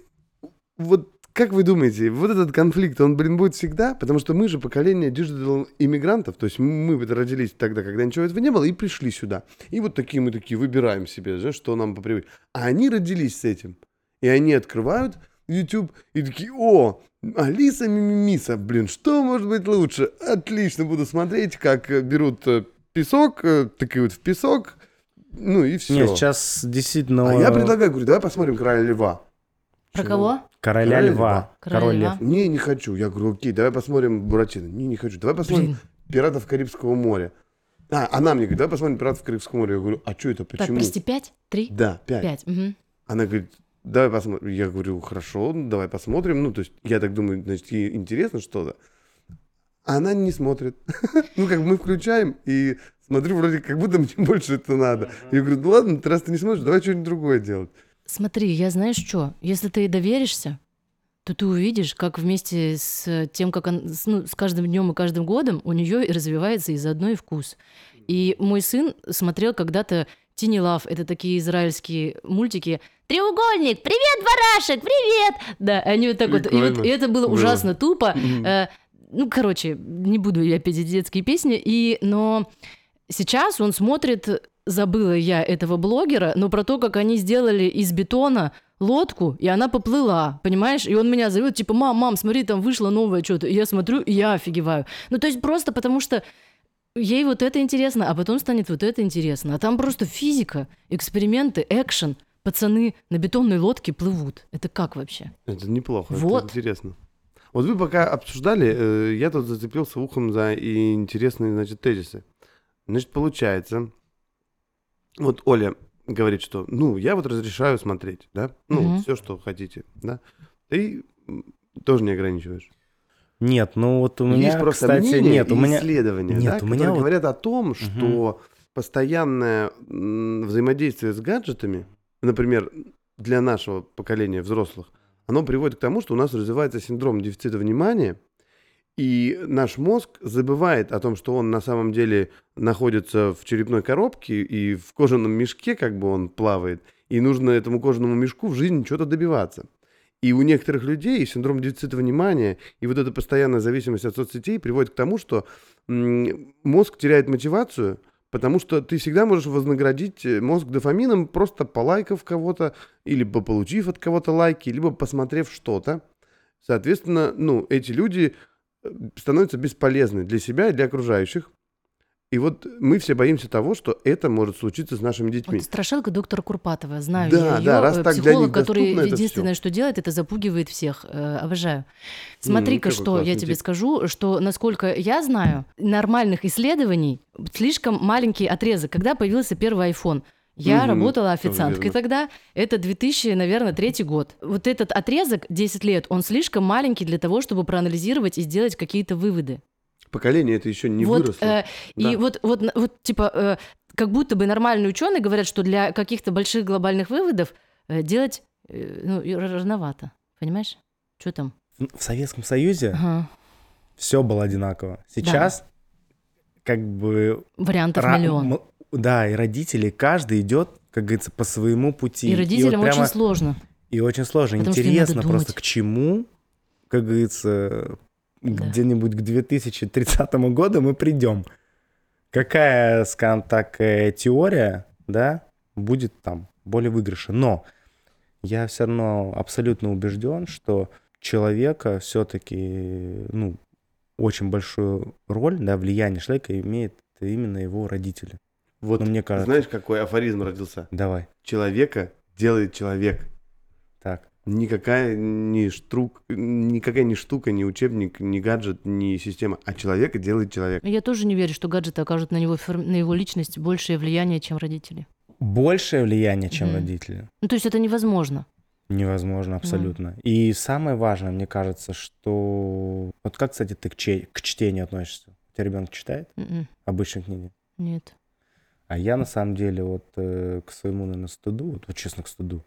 Speaker 2: вот как вы думаете, вот этот конфликт, он, блин, будет всегда? Потому что мы же поколение digital иммигрантов, то есть мы родились тогда, когда ничего этого не было, и пришли сюда. И вот такие мы такие выбираем себе, да, что нам по привычке. А они родились с этим. И они открывают YouTube и такие, о, Алиса Мимимиса, блин, что может быть лучше? Отлично, буду смотреть, как э, берут э, песок, э, тыкают в песок, ну и все.
Speaker 1: Нет, сейчас действительно...
Speaker 2: А я предлагаю, говорю, давай посмотрим «Короля льва».
Speaker 3: Про
Speaker 2: Чего?
Speaker 3: кого?
Speaker 1: Короля
Speaker 2: Короля
Speaker 1: льва.
Speaker 2: льва.
Speaker 3: Короля
Speaker 1: Король
Speaker 3: льва.
Speaker 2: Не, не хочу. Я говорю, окей, давай посмотрим Буратино. Не, не хочу. Давай посмотрим
Speaker 3: Блин.
Speaker 2: Пиратов Карибского моря. А, она мне говорит, давай посмотрим Пиратов Карибского моря. Я говорю, а что это,
Speaker 3: Так,
Speaker 2: почему?
Speaker 3: прости, пять? Три?
Speaker 2: Да, пять.
Speaker 3: Пять.
Speaker 2: Она говорит, давай посмотрим. Я говорю, хорошо, давай посмотрим. Ну, то есть, я так думаю, значит, ей интересно что-то. А Она не смотрит. Ну, как бы мы включаем и смотрю, вроде как будто мне больше это надо. Я говорю, ну ладно, ты раз ты не смотришь, давай что-нибудь другое делать.
Speaker 3: Смотри, я знаешь что? Если ты ей доверишься, то ты увидишь, как вместе с тем, как он, с, ну, с каждым днем и каждым годом у нее развивается и заодно и вкус. И мой сын смотрел когда-то Тини Лав, это такие израильские мультики. Треугольник, привет, барашек, привет! Да, они вот так вот. И, вот,
Speaker 2: Прикольно.
Speaker 3: и это было
Speaker 2: Было.
Speaker 3: ужасно тупо. Э, ну, короче, не буду я петь детские песни, и, но сейчас он смотрит, забыла я этого блогера, но про то, как они сделали из бетона лодку, и она поплыла, понимаешь? И он меня зовет, типа, мам, мам, смотри, там вышло новое что-то. И я смотрю, и я офигеваю. Ну, то есть просто потому что ей вот это интересно, а потом станет вот это интересно. А там просто физика, эксперименты, экшен. Пацаны на бетонной лодке плывут. Это как вообще?
Speaker 2: Это неплохо,
Speaker 3: Вот.
Speaker 2: это интересно. Вот вы пока обсуждали, э, я тут зацепился ухом за интересные, значит, тезисы. Значит, получается, вот Оля говорит, что, ну, я вот разрешаю смотреть, да, ну,
Speaker 3: Мгм.
Speaker 2: все, что хотите, да. Ты тоже не ограничиваешь.
Speaker 1: Нет, ну вот у меня,
Speaker 2: Есть просто
Speaker 1: кстати, нет, у меня...
Speaker 2: исследования,
Speaker 1: нет,
Speaker 2: да,
Speaker 1: у меня вот-
Speaker 2: говорят о том, что постоянное м, взаимодействие с гаджетами, например, для нашего поколения взрослых, оно приводит к тому, что у нас развивается синдром дефицита внимания, и наш мозг забывает о том, что он на самом деле находится в черепной коробке и в кожаном мешке, как бы он плавает, и нужно этому кожаному мешку в жизни что-то добиваться. И у некоторых людей синдром дефицита внимания и вот эта постоянная зависимость от соцсетей приводит к тому, что мозг теряет мотивацию, потому что ты всегда можешь вознаградить э, мозг дофамином, просто полайкав кого-то, или получив от кого-то лайки, либо посмотрев что-то. Соответственно, ну, эти люди э, становятся бесполезны для себя и для окружающих. И вот мы все боимся того, что это может случиться с нашими детьми.
Speaker 3: Вот страшилка доктора Курпатова. Знаю
Speaker 2: Да,
Speaker 3: я ее.
Speaker 2: да, раз так для
Speaker 3: психолог,
Speaker 2: них
Speaker 3: который единственное, что делает, это запугивает всех. Э, обожаю. Смотри-ка,
Speaker 2: какой
Speaker 3: что я тебе
Speaker 2: тип.
Speaker 3: скажу, что, насколько я знаю, нормальных исследований слишком маленький отрезок. Когда появился первый iPhone, я
Speaker 2: Мгм,
Speaker 3: работала официанткой
Speaker 2: верно.
Speaker 3: тогда. Это 2000, наверное, третий год. Вот этот отрезок, 10 лет, он слишком маленький для того, чтобы проанализировать и сделать какие-то выводы.
Speaker 2: Поколение это еще не
Speaker 3: вот,
Speaker 2: выросло.
Speaker 3: э, И
Speaker 2: Да.
Speaker 3: вот, вот, на- вот, типа, э, как будто бы нормальные ученые говорят, что для каких-то больших глобальных выводов э, делать э, ну, и рановато. Понимаешь? Что там?
Speaker 1: В Советском Союзе
Speaker 3: Ага.
Speaker 1: все было одинаково. Сейчас как бы...
Speaker 3: Вариантов
Speaker 1: ра-
Speaker 3: миллион.
Speaker 1: Да, и родители, каждый идет, как говорится, по своему пути.
Speaker 3: И родителям
Speaker 1: вот прямо-
Speaker 3: очень сложно.
Speaker 1: И очень сложно.
Speaker 3: Потому
Speaker 1: Интересно просто, к чему, как говорится,
Speaker 3: Да.
Speaker 1: где-нибудь к 2030 году мы придем. Какая, скажем так, э, теория, да, будет там более выигрыша. Но я все равно абсолютно убежден, что человека все-таки, ну, очень большую роль, да, влияние человека имеет именно его родители.
Speaker 2: Вот
Speaker 1: ну, мне кажется.
Speaker 2: знаешь, какой афоризм родился?
Speaker 1: Давай,
Speaker 2: Человека делает человек.
Speaker 1: так.
Speaker 2: Никакая не штрук, никакая не штука, ни учебник, ни гаджет, ни система, а человека делает человек.
Speaker 3: Я тоже не верю, что гаджеты окажут на него, на его личность большее влияние, чем родители.
Speaker 1: Большее влияние, чем
Speaker 3: Мгм.
Speaker 1: родители.
Speaker 3: Ну, то есть это невозможно.
Speaker 1: Невозможно, абсолютно. И самое важное, мне кажется, что... Вот как, кстати, ты к, че- к чтению относишься? У тебя ребенок читает
Speaker 3: М-м,
Speaker 1: обычные книги?
Speaker 3: Нет.
Speaker 1: А я, на самом деле, вот э, к своему, наверное, стыду, вот, вот честно, к стыду,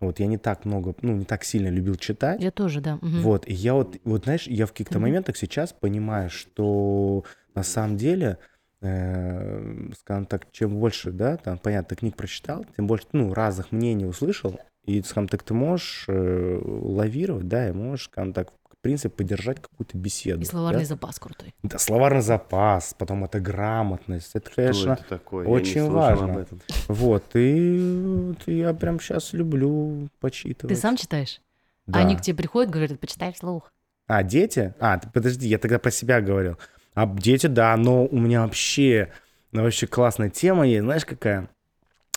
Speaker 1: вот я не так много, ну, не так сильно любил читать.
Speaker 3: Я тоже, да. мгм.
Speaker 1: Вот, и я вот, вот, знаешь, я в каких-то
Speaker 3: Мгм.
Speaker 1: моментах сейчас понимаю, что на самом деле, э, скажем так, чем больше, да, там, понятно, книг прочитал, тем больше, ну, разных мнений услышал, и, скажем так, ты можешь э, лавировать, да, и можешь, скажем так, в принципе, поддержать какую-то беседу.
Speaker 3: И словарный
Speaker 1: да?
Speaker 3: запас крутой.
Speaker 1: Да, словарный запас, потом это грамотность, это,
Speaker 2: Что
Speaker 1: конечно,
Speaker 2: это такое? Я не
Speaker 1: очень важно.
Speaker 2: об этом.
Speaker 1: вот, и вот я прям сейчас люблю почитывать.
Speaker 3: Ты сам читаешь?
Speaker 1: Да.
Speaker 3: А они к тебе приходят, говорят, почитай вслух.
Speaker 1: А, дети? А, подожди, я тогда про себя говорил. А дети, да, но у меня вообще, ну, вообще классная тема есть, знаешь, какая?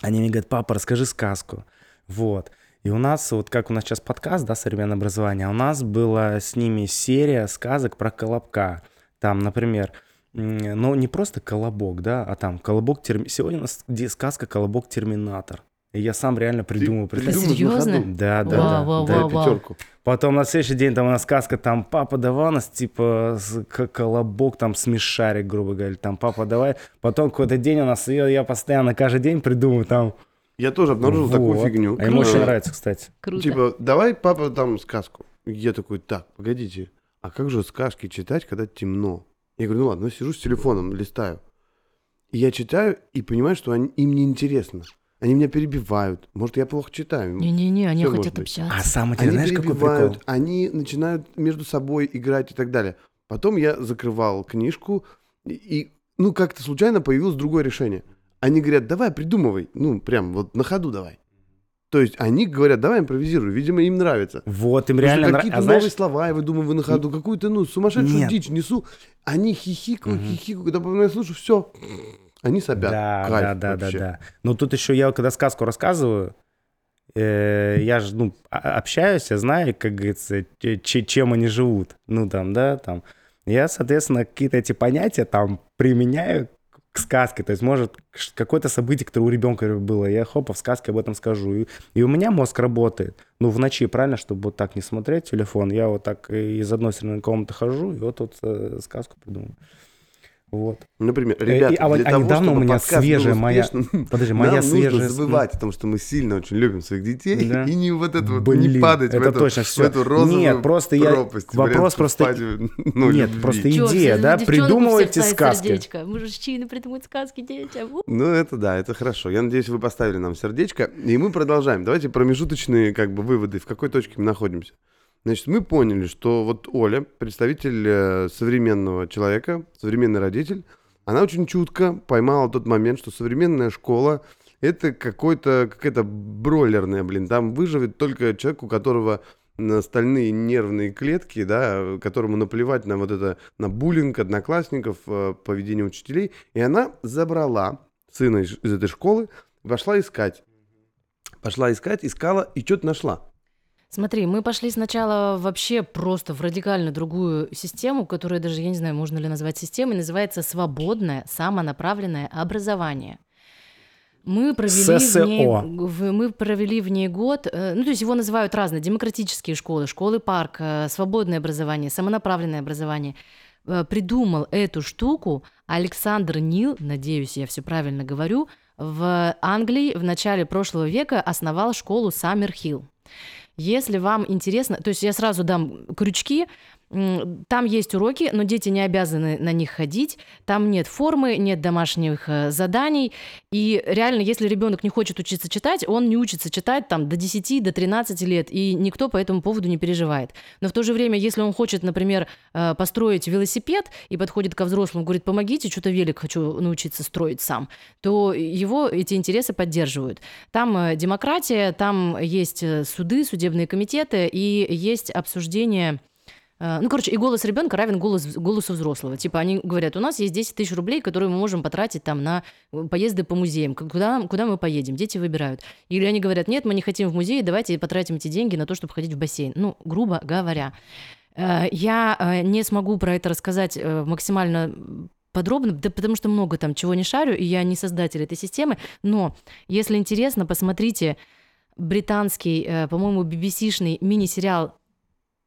Speaker 1: Они мне говорят, папа, расскажи сказку. Вот. И у нас, вот как у нас сейчас подкаст, да, современное образование, а у нас была с ними серия сказок про колобка. Там, например, м, ну, не просто колобок, да, а там колобок... Терми... Сегодня у нас сказка «Колобок Терминатор». И я сам реально придумал.
Speaker 2: Ты на
Speaker 3: Серьезно?
Speaker 2: ходу?
Speaker 1: Да, да,
Speaker 3: Вау,
Speaker 1: да.
Speaker 3: вау,
Speaker 1: да.
Speaker 3: Вау, вау.
Speaker 2: пятерку.
Speaker 1: Потом на следующий день там у нас сказка, там папа давай нас типа с- к- колобок там смешарик, грубо говоря, там папа давай. Потом какой-то день у нас, я, я постоянно каждый день придумываю там.
Speaker 2: Я тоже обнаружил такую
Speaker 1: Вот.
Speaker 2: фигню.
Speaker 1: А ему очень
Speaker 2: Э,
Speaker 1: нравится, кстати.
Speaker 3: Круто.
Speaker 2: Типа, давай, папа, там сказку. Я такой, так, погодите, а как же сказки читать, когда темно? Я говорю, ну ладно, ну сижу с телефоном, листаю. И я читаю и понимаю, что они, им неинтересно. Они меня перебивают. Может, я плохо читаю.
Speaker 3: Не-не-не, они
Speaker 2: Всё
Speaker 3: хотят
Speaker 2: быть.
Speaker 3: общаться.
Speaker 1: А самое
Speaker 2: Они
Speaker 1: интересное, знаешь, какой
Speaker 2: перебивают,
Speaker 1: прикол?
Speaker 2: они начинают между собой играть и так далее. Потом я закрывал книжку, и, и, ну, как-то случайно появилось другое решение. Они говорят, давай, придумывай. Ну, прям вот на ходу давай. То есть они говорят, давай импровизируй. Видимо, им нравится.
Speaker 1: Вот, им
Speaker 2: Потому
Speaker 1: реально нравится.
Speaker 2: какие-то
Speaker 1: А знаешь,
Speaker 2: новые слова, я выдумываю на ходу, какую-то, ну, сумасшедшую
Speaker 1: Нет.
Speaker 2: дичь несу. Они хихикают,
Speaker 1: Мгм.
Speaker 2: хихикают, когда я слушаю, все. Они сопят.
Speaker 1: Да,
Speaker 2: Кайф
Speaker 1: да, да, да,
Speaker 2: вообще.
Speaker 1: да. Но тут еще я, когда сказку рассказываю, э, я же, ну, а- общаюсь, я знаю, как говорится, че- че- чем они живут. Ну, там, да, там. Я, соответственно, какие-то эти понятия там применяю к сказке. То есть, может, какое-то событие, которое у ребенка было, я хопа в сказке об этом скажу. И, и у меня мозг работает. Ну, в ночи, правильно, чтобы вот так не смотреть телефон. Я вот так из одной стороны комнаты хожу, и вот тут э, сказку придумаю. Вот.
Speaker 2: Например,
Speaker 1: Э,
Speaker 2: ребята,
Speaker 1: и- а
Speaker 2: для
Speaker 1: а
Speaker 2: того,
Speaker 1: недавно у
Speaker 2: чтобы
Speaker 1: меня
Speaker 2: подкаст был
Speaker 1: свежая моя- Подожди,
Speaker 2: нам
Speaker 1: моя
Speaker 2: нужно
Speaker 1: свежая...
Speaker 2: забывать о том, что мы сильно очень любим своих детей,
Speaker 1: Да.
Speaker 2: и не вот это вот,
Speaker 1: Блин,
Speaker 2: не падать в
Speaker 1: это
Speaker 2: эту,
Speaker 1: точно
Speaker 2: в
Speaker 1: всё.
Speaker 2: эту розовую
Speaker 1: Нет, просто я-
Speaker 2: пропасть.
Speaker 1: вопрос
Speaker 2: вариант
Speaker 1: просто-
Speaker 2: в, ну,
Speaker 1: Нет,
Speaker 2: любви.
Speaker 1: просто
Speaker 3: Чё,
Speaker 1: идея,
Speaker 3: все,
Speaker 1: да,
Speaker 3: у
Speaker 1: придумывайте сказки.
Speaker 3: сердечко. Мужчины придумывают сказки детям. У.
Speaker 2: Ну, это да, это хорошо. Я надеюсь, вы поставили нам сердечко. И мы продолжаем. Давайте промежуточные как бы выводы, в какой точке мы находимся. Значит, мы поняли, что вот Оля, представитель э, современного человека, современный родитель, она очень чутко поймала тот момент, что современная школа это какой-то, какая-то бройлерная, блин. Там выживет только человек, у которого стальные нервные клетки, да, которому наплевать на вот это, на буллинг одноклассников, э, поведение учителей. И она забрала сына из, из этой школы, пошла искать. Пошла искать, искала и что-то нашла.
Speaker 3: Смотри, мы пошли сначала вообще просто в радикально другую систему, которая даже, я не знаю, можно ли назвать системой, называется свободное самонаправленное образование. Мы провели, в ней, в- мы провели в ней год, э, ну то есть его называют разные, демократические школы, школы парк, э, свободное образование, самонаправленное образование. Э, Придумал эту штуку Александр Нил, надеюсь, я все правильно говорю, в Англии в начале прошлого века основал школу Саммерхилл. Если вам интересно, то есть я сразу дам крючки, там есть уроки, но дети не обязаны на них ходить, там нет формы, нет домашних э, заданий, и реально, если ребенок не хочет учиться читать, он не учится читать там до 10, до 13 лет, и никто по этому поводу не переживает. Но в то же время, если он хочет, например, э, построить велосипед и подходит ко взрослому, говорит, помогите, что-то велик хочу научиться строить сам, то его эти интересы поддерживают. Там э, демократия, там есть суды, судебные комитеты, и есть обсуждение ну, короче, и голос ребенка равен голос, голосу взрослого. Типа они говорят, у нас есть 10 тысяч рублей, которые мы можем потратить там на э, поезды по музеям. Куда, куда мы поедем? Дети выбирают. Или они говорят, нет, мы не хотим в музей, давайте потратим эти деньги на то, чтобы ходить в бассейн. Ну, грубо говоря. Э, Я э, не смогу про это рассказать э, максимально подробно, да потому что много там чего не шарю, и я не создатель этой системы, но если интересно, посмотрите британский, э, по-моему, BBC-шный мини-сериал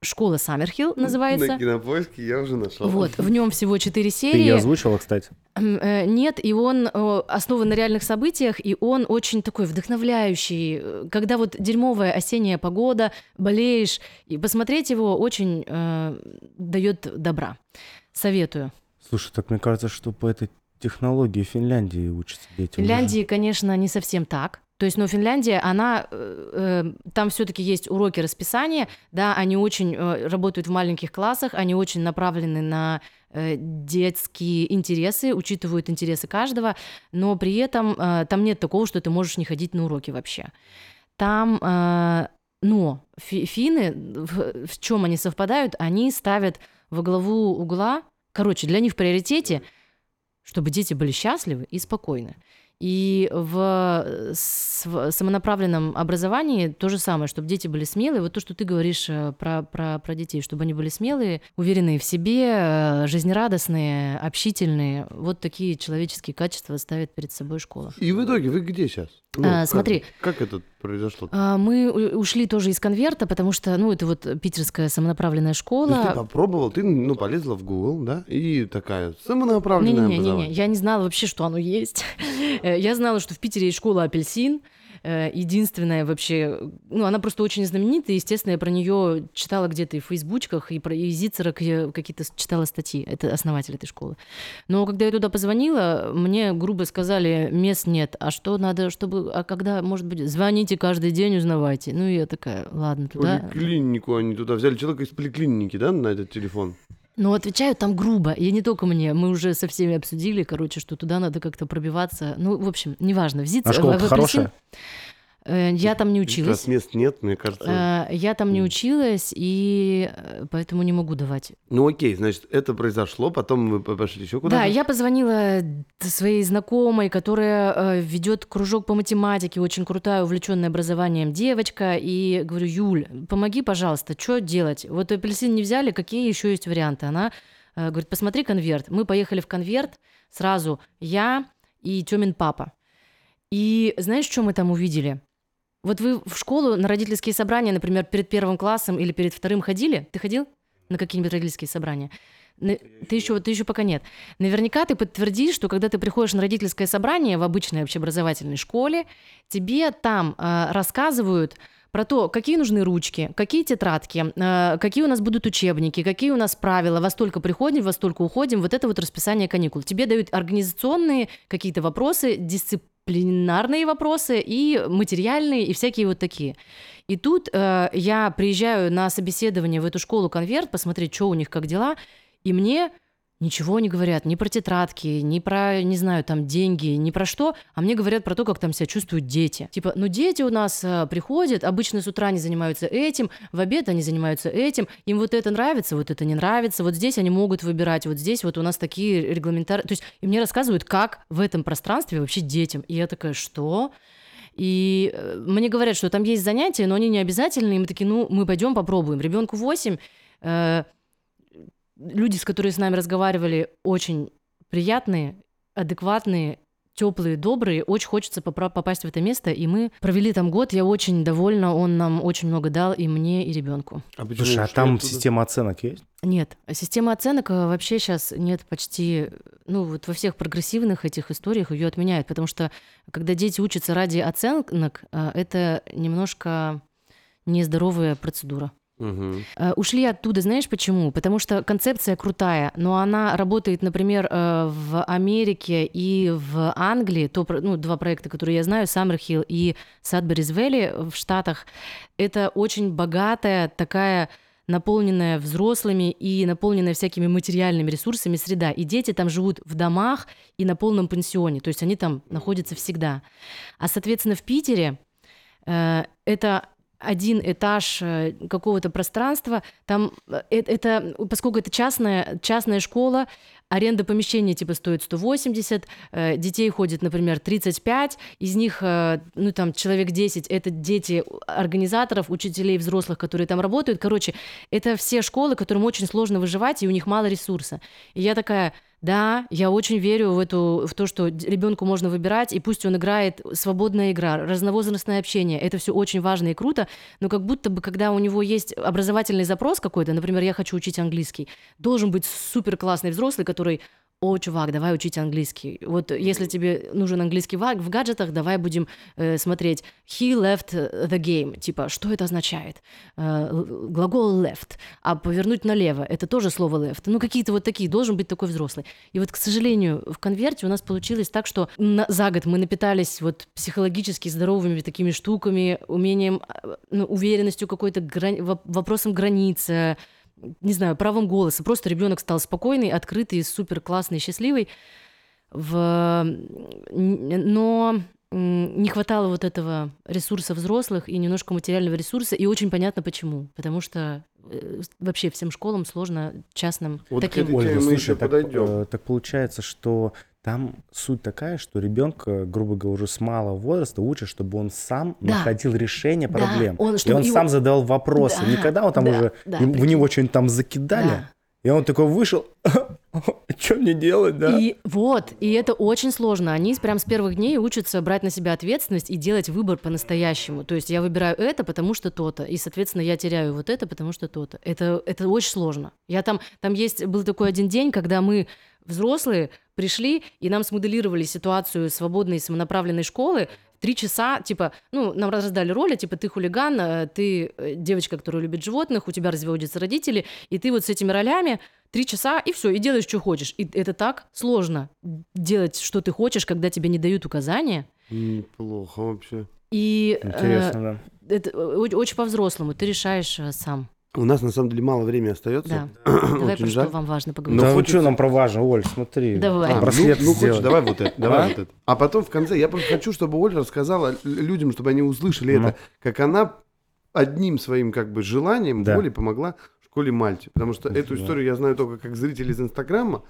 Speaker 3: «Школа Саммерхилл» называется.
Speaker 2: На кинопоиске я уже нашел.
Speaker 3: Вот, в нем всего четыре
Speaker 1: Ты ее
Speaker 3: серии.
Speaker 1: озвучила, кстати?
Speaker 3: Э, Нет, и он э, основан на реальных событиях, и он очень такой вдохновляющий. Когда вот дерьмовая осенняя погода, болеешь, и посмотреть его очень э, дает добра. Советую.
Speaker 1: Слушай, так мне кажется, что по этой технологии Финляндии учатся дети.
Speaker 3: В Финляндии, конечно, не совсем так. То есть, но Финляндия, она, э, э, там все-таки есть уроки расписания, да, они очень э, работают в маленьких классах, они очень направлены на э, детские интересы, учитывают интересы каждого, но при этом э, там нет такого, что ты можешь не ходить на уроки вообще. Там, э, но фи- финны, в, в чем они совпадают, они ставят во главу угла, короче, для них в приоритете, чтобы дети были счастливы и спокойны. И в э, св- самонаправленном образовании то же самое, чтобы дети были смелые. Вот то, что ты говоришь э, про, про, про детей, чтобы они были смелые, уверенные в себе, э, жизнерадостные, общительные. Вот такие человеческие качества ставит перед собой школа.
Speaker 2: И в итоге вы где сейчас?
Speaker 3: А, смотри.
Speaker 2: Как это произошло?
Speaker 3: А, Мы ушли тоже из конверта, потому что, ну, это вот питерская самонаправленная
Speaker 2: То есть ты
Speaker 3: школа.
Speaker 2: попробовал, ты ну, полезла в Google, да, и такая самонаправленная образование.
Speaker 3: я не знала вообще, что оно есть. Э, Я знала, что в Питере есть школа «Апельсин», э, единственная вообще, ну, она просто очень знаменитая, естественно, я про нее читала где-то и в фейсбучках, и про и Зицерок я какие-то читала статьи, это основатель этой школы. Но когда я туда позвонила, мне грубо сказали, мест нет, а что надо, чтобы, а когда, может быть, звоните каждый день, узнавайте. Ну, я такая, ладно, туда.
Speaker 2: Поликлинику они туда взяли человека из поликлиники, да, на этот телефон?
Speaker 3: Ну, отвечают там грубо, и не только мне, мы уже со всеми обсудили, короче, что туда надо как-то пробиваться. Ну, в общем, неважно. В ЗИЦ,
Speaker 1: А школа
Speaker 3: в- в Апельсин-
Speaker 1: хорошая?
Speaker 3: Э, Я там не
Speaker 2: Как раз
Speaker 3: училась.
Speaker 2: мест нет, мне кажется.
Speaker 3: Э, Я там не училась, и э, поэтому не могу давать.
Speaker 2: Ну окей, значит, это произошло, потом вы пошли еще куда-то?
Speaker 3: Да, я позвонила своей знакомой, которая ведет кружок по математике, очень крутая, увлеченная образованием девочка, и говорю, Юль, помоги, пожалуйста, что делать? Вот апельсин не взяли, какие еще есть варианты? Она говорит, посмотри конверт. Мы поехали в конверт сразу, я и Тёмин папа. И знаешь, что мы там увидели? Вот вы в школу на родительские собрания, например, перед первым классом или перед вторым ходили? Ты ходил на какие-нибудь родительские собрания? На- Ты еще, ты еще пока нет. Наверняка ты подтвердишь, что когда ты приходишь на родительское собрание в обычной общеобразовательной школе, тебе там э, рассказывают про то, какие нужны ручки, какие тетрадки, э, какие у нас будут учебники, какие у нас правила, во столько приходим, во столько уходим, вот это вот расписание каникул. Тебе дают организационные какие-то вопросы, дисциплинарные вопросы и материальные, и всякие вот такие. И тут э, я приезжаю на собеседование в эту школу конверт, посмотреть, что у них, как дела, и мне ничего не говорят ни про тетрадки, ни про, не знаю, там, деньги, ни про что, а мне говорят про то, как там себя чувствуют дети. Типа, ну, дети у нас э, приходят, обычно с утра они занимаются этим, в обед они занимаются этим, им вот это нравится, вот это не нравится, вот здесь они могут выбирать, вот здесь вот у нас такие регламентарные... То есть, и мне рассказывают, как в этом пространстве вообще детям. И я такая, что? И э, мне говорят, что там есть занятия, но они не обязательные. И мы такие, ну, мы пойдем попробуем. Ребенку 8. э, люди, с которыми с нами разговаривали, очень приятные, адекватные, теплые, добрые. Очень хочется попасть в это место. И мы провели там год. Я очень довольна. Он нам очень много дал и мне, и ребенку.
Speaker 2: А почему
Speaker 1: Слушай, а
Speaker 2: ушли
Speaker 1: там
Speaker 2: оттуда?
Speaker 1: система оценок есть?
Speaker 3: Нет, система оценок э, вообще сейчас нет почти, ну вот во всех прогрессивных этих историях ее отменяют, потому что когда дети учатся ради оценок, э, это немножко нездоровая процедура. Э, Ушли оттуда, знаешь почему? Потому что концепция крутая, но она работает, например, э, в Америке и в Англии, то, ну, два проекта, которые я знаю, Саммерхилл и Садберис Вэлли в Штатах, это очень богатая такая наполненная взрослыми и наполненная всякими материальными ресурсами среда. И дети там живут в домах и на полном пансионе, то есть они там находятся всегда. А, соответственно, в Питере э, это один этаж э, какого-то пространства, там э, э- это, поскольку это частная, частная школа, аренда помещения типа стоит 180, э, детей ходит, например, 35, из них, ну там человек 10, это дети организаторов, учителей, взрослых, которые там работают. Короче, это все школы, которым очень сложно выживать, и у них мало ресурса. И я такая, да, я очень верю в, эту, в то, что ребенку можно выбирать, и пусть он играет свободная игра, разновозрастное общение. Это все очень важно и круто, но как будто бы, когда у него есть образовательный запрос какой-то, например, я хочу учить английский, должен быть супер классный взрослый, который о, чувак, давай учить английский. Вот если тебе нужен английский в в гаджетах, давай будем э, смотреть he left the game. Типа, что это означает? Э, глагол left. А повернуть налево, это тоже слово left. Ну, какие-то вот такие, должен быть такой взрослый. И вот, к сожалению, в конверте у нас получилось так, что на- за год мы напитались вот психологически здоровыми такими штуками, умением, э, ну, уверенностью какой-то, грани- воп- вопросом границы, не знаю, правом голоса. Просто ребенок стал спокойный, открытый, супер классный, счастливый. В... Но не хватало вот этого ресурса взрослых и немножко материального ресурса, и очень понятно почему. Потому что э, вообще всем школам сложно частным
Speaker 2: Вот к
Speaker 3: таким.
Speaker 1: Ольга,
Speaker 2: мы
Speaker 1: слушай,
Speaker 2: еще
Speaker 1: так,
Speaker 2: подойдем.
Speaker 1: э, так получается, что там суть такая, что ребенка, грубо говоря, уже с малого возраста учат, чтобы он сам
Speaker 3: Да.
Speaker 1: находил решение
Speaker 3: Да,
Speaker 1: проблем.
Speaker 3: он-
Speaker 1: и он
Speaker 3: его-
Speaker 1: сам задавал вопросы.
Speaker 3: Да,
Speaker 1: Не когда он там
Speaker 3: да,
Speaker 1: уже
Speaker 3: да,
Speaker 1: в него что-нибудь там закидали,
Speaker 3: Да.
Speaker 1: и он такой вышел, что мне делать, да?
Speaker 3: И вот, и это очень сложно. Они прям с первых дней учатся брать на себя ответственность и делать выбор по-настоящему. То есть я выбираю это, потому что то-то, и, соответственно, я теряю вот это, потому что то-то. Это, это очень сложно. Я там, там есть, был такой один день, когда мы, взрослые, пришли, и нам смоделировали ситуацию свободной самонаправленной школы, три часа, типа, ну, нам раздали роли, типа, ты хулиган, э, ты э, девочка, которая любит животных, у тебя разводятся родители, и ты вот с этими ролями три часа, и все, и делаешь, что хочешь. И это так сложно, делать, что ты хочешь, когда тебе не дают указания.
Speaker 2: Неплохо вообще.
Speaker 3: И э,
Speaker 1: Интересно, да.
Speaker 3: это очень по-взрослому, ты решаешь э, сам.
Speaker 2: У нас на самом деле мало времени остается.
Speaker 3: Да. Давай
Speaker 2: Очень
Speaker 3: про что
Speaker 2: жаль.
Speaker 3: вам важно
Speaker 1: Ну,
Speaker 3: поговорить.
Speaker 2: Но
Speaker 1: да
Speaker 2: хочется-
Speaker 1: что нам про важно, Оль, смотри.
Speaker 3: Давай.
Speaker 2: А, ну,
Speaker 1: Браслет
Speaker 2: ну, хочешь,
Speaker 1: сделать.
Speaker 2: давай вот это, давай
Speaker 1: А?
Speaker 2: вот это. А потом в конце, я просто хочу, чтобы Оля рассказала людям, чтобы они услышали
Speaker 1: Ну.
Speaker 2: это, как она одним своим как бы желанием
Speaker 1: Да.
Speaker 2: Оле помогла в школе Мальте. Потому что эту историю я знаю только как зритель из Инстаграма,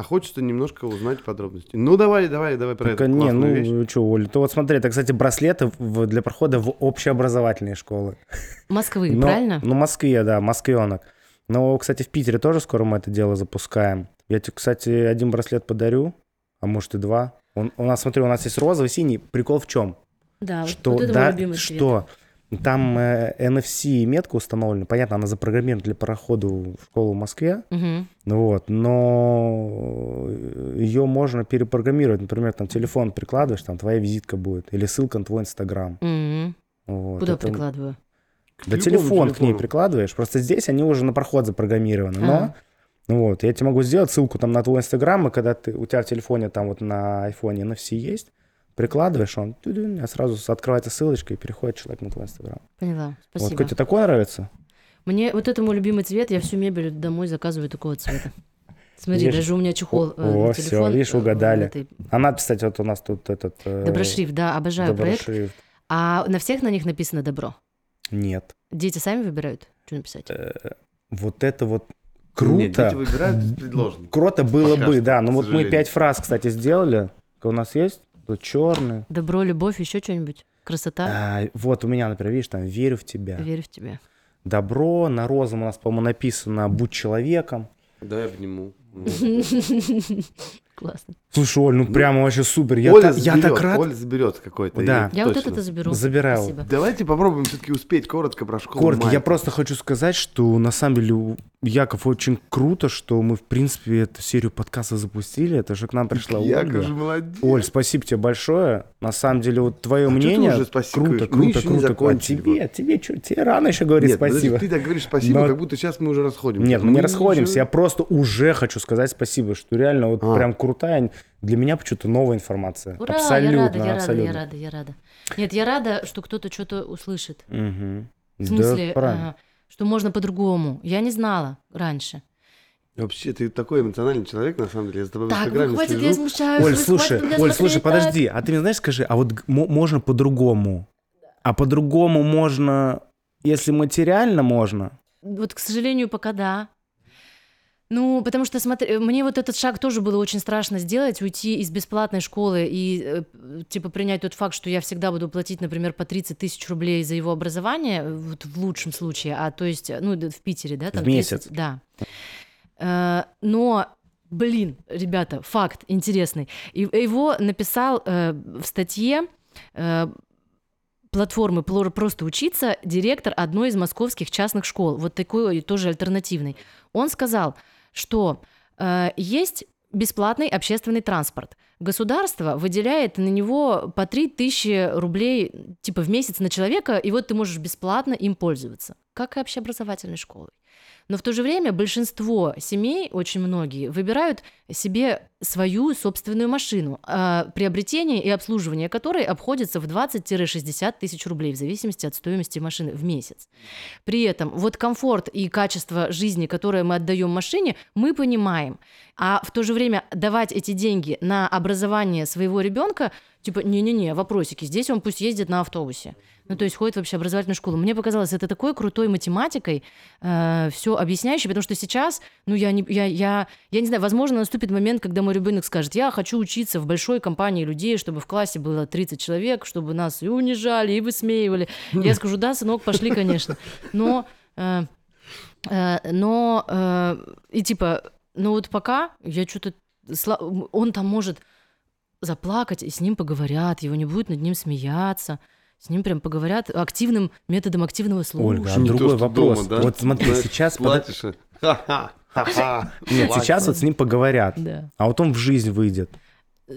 Speaker 2: а хочется немножко узнать подробности. Ну давай, давай, давай про
Speaker 1: Только
Speaker 2: эту
Speaker 1: не,
Speaker 2: классную вещь.
Speaker 1: ну что, Оль, то вот смотри, это, кстати, браслеты в- для прохода в общеобразовательные школы.
Speaker 3: Москвы,
Speaker 1: Но-
Speaker 3: правильно?
Speaker 1: Ну, в Москве, да, москвенок. Но, кстати, в Питере тоже скоро мы это дело запускаем. Я тебе, кстати, один браслет подарю, а может и два. Он, у нас, смотри, у нас есть розовый, синий. Прикол в чем?
Speaker 3: Да, вот-
Speaker 1: что,
Speaker 3: вот это
Speaker 1: да,
Speaker 3: мой любимый цвет.
Speaker 1: что там э, NFC метка установлена. Понятно, она запрограммирована для прохода в школу в Москве. Ну вот, но ее можно перепрограммировать. Например, там телефон прикладываешь, там твоя визитка будет. Или ссылка на твой Инстаграм.
Speaker 3: Мгм.
Speaker 1: Вот,
Speaker 3: Куда
Speaker 1: это-
Speaker 3: прикладываю?
Speaker 1: Да телефон к ней прикладываешь. Просто здесь они уже на проход запрограммированы. Но
Speaker 3: Ага.
Speaker 1: ну вот, я тебе могу сделать ссылку там на твой Инстаграм, и когда ты, у тебя в телефоне там вот на айфоне NFC есть, прикладываешь, он а сразу открывается ссылочка и переходит человек на твой Инстаграм.
Speaker 3: Поняла,
Speaker 1: Вот,
Speaker 3: спасибо.
Speaker 1: Котя, тебе такое нравится?
Speaker 3: Мне вот это мой любимый цвет, я всю мебель домой заказываю такого цвета. Смотри,
Speaker 1: Видишь?
Speaker 3: даже у меня чехол э,
Speaker 1: О,
Speaker 3: на
Speaker 1: всё,
Speaker 3: телефон.
Speaker 1: видишь,
Speaker 3: э,
Speaker 1: угадали.
Speaker 3: этой-
Speaker 1: Она, кстати, вот у нас тут этот... э,
Speaker 3: Доброшрифт, да, обожаю проект.
Speaker 1: доброшрифт.
Speaker 3: А на всех на них написано добро.
Speaker 1: Нет.
Speaker 3: Дети сами выбирают, что написать.
Speaker 1: Э, Вот это вот
Speaker 2: Нет,
Speaker 1: круто.
Speaker 2: дети выбирают предложено.
Speaker 1: Круто было
Speaker 2: Пока
Speaker 1: бы,
Speaker 2: что,
Speaker 1: да. Ну
Speaker 2: к
Speaker 1: вот мы пять фраз, кстати, сделали. У нас есть? Черный.
Speaker 3: Добро, любовь, еще что-нибудь. Красота.
Speaker 1: А, вот у меня, например, видишь, там верю в тебя.
Speaker 3: Верю в тебя.
Speaker 1: Добро. На розовом у нас, по-моему, написано будь человеком.
Speaker 2: Дай обниму. Ну.
Speaker 3: Классно.
Speaker 1: Слушай, Оль, ну,
Speaker 2: Ну,
Speaker 1: прямо вообще супер. Я,
Speaker 2: Оля
Speaker 1: та- я
Speaker 2: заберет,
Speaker 1: так рад.
Speaker 2: Оля заберет какой-то.
Speaker 1: Да.
Speaker 2: и
Speaker 3: Я вот это заберу.
Speaker 1: Забираю.
Speaker 3: Спасибо.
Speaker 2: Давайте попробуем все-таки успеть коротко про школу.
Speaker 1: Коротко, я
Speaker 2: Мальты.
Speaker 1: просто хочу сказать, что на самом деле, у- Яков, очень круто, что мы, в принципе, эту серию подкаста запустили. Это же к нам пришла
Speaker 2: Яков
Speaker 1: Ольга.
Speaker 2: же молодец.
Speaker 1: Оль, спасибо тебе большое. На самом деле, вот твое
Speaker 2: А
Speaker 1: мнение...
Speaker 2: уже спасибо
Speaker 1: круто,
Speaker 2: говоришь? Мы
Speaker 1: круто,
Speaker 2: еще не
Speaker 1: круто. А
Speaker 2: закончили,
Speaker 1: тебе, тебе, что, тебе рано еще говорить
Speaker 2: Нет, подожди,
Speaker 1: спасибо.
Speaker 2: ты так говоришь спасибо,
Speaker 1: Но-
Speaker 2: как будто сейчас мы уже расходимся.
Speaker 1: Нет, мы не
Speaker 2: Мы
Speaker 1: расходимся.
Speaker 2: еще-
Speaker 1: Я просто уже хочу сказать спасибо, что реально вот
Speaker 2: А.
Speaker 1: прям крутая, для меня почему-то новая информация.
Speaker 3: Ура,
Speaker 1: абсолютно,
Speaker 3: я рада, я рада,
Speaker 1: абсолютно.
Speaker 3: я рада, я рада. Нет, я рада, что кто-то что-то услышит.
Speaker 1: Мгм.
Speaker 3: В смысле,
Speaker 1: да, правильно.
Speaker 3: а, что можно по-другому. Я не знала раньше.
Speaker 2: Вообще, ты такой эмоциональный человек, на самом деле. Я за тобой в
Speaker 3: Так, ну
Speaker 2: Инстаграме
Speaker 3: хватит,
Speaker 2: слежу.
Speaker 3: я смущаюсь.
Speaker 1: Оль, слушай, Оль,
Speaker 3: смотреть
Speaker 1: слушай, подожди, а ты мне знаешь, скажи, а вот можно по-другому? А по-другому можно, если материально можно?
Speaker 3: Вот, к сожалению, пока да. Ну, потому что, смотри, мне вот этот шаг тоже было очень страшно сделать, уйти из бесплатной школы и, э, типа, принять тот факт, что я всегда буду платить, например, по 30 тысяч рублей за его образование, вот в лучшем случае, а то есть, ну, в Питере, да? Там
Speaker 1: В месяц.
Speaker 3: 30, да. Э, Но, блин, ребята, факт интересный. И его написал э, в статье э, платформы «Плор- «Просто учиться» директор одной из московских частных школ, вот такой тоже альтернативный. Он сказал, что э, есть бесплатный общественный транспорт. Государство выделяет на него по 3 тысячи рублей типа в месяц на человека, и вот ты можешь бесплатно им пользоваться, как и общеобразовательной школой. Но в то же время большинство семей, очень многие, выбирают себе свою собственную машину, а приобретение и обслуживание которой обходится в 20-60 тысяч рублей в зависимости от стоимости машины в месяц. При этом вот комфорт и качество жизни, которое мы отдаем машине, мы понимаем. А в то же время давать эти деньги на образование своего ребенка, типа, не-не-не, вопросики, здесь он пусть ездит на автобусе. Ну, то есть ходит вообще образовательную школу. Мне показалось, это такой крутой математикой, все объясняющий, потому что сейчас, ну, я не, я, я, я не знаю, возможно, наступит момент, когда мой ребенок скажет, я хочу учиться в большой компании людей, чтобы в классе было 30 человек, чтобы нас и унижали, и высмеивали. Я скажу, да, сынок, пошли, конечно. Но, э, э, но, э, и типа, ну вот пока я что-то, он там может заплакать, и с ним поговорят, его не будет над ним смеяться. С ним прям поговорят активным методом активного
Speaker 1: Ольга, а
Speaker 3: слушания.
Speaker 2: Не то,
Speaker 1: другой вопрос.
Speaker 2: дома, да?
Speaker 1: Вот смотри, сейчас...
Speaker 2: Платишь.
Speaker 1: Нет, сейчас вот с ним поговорят. А вот он в жизнь выйдет.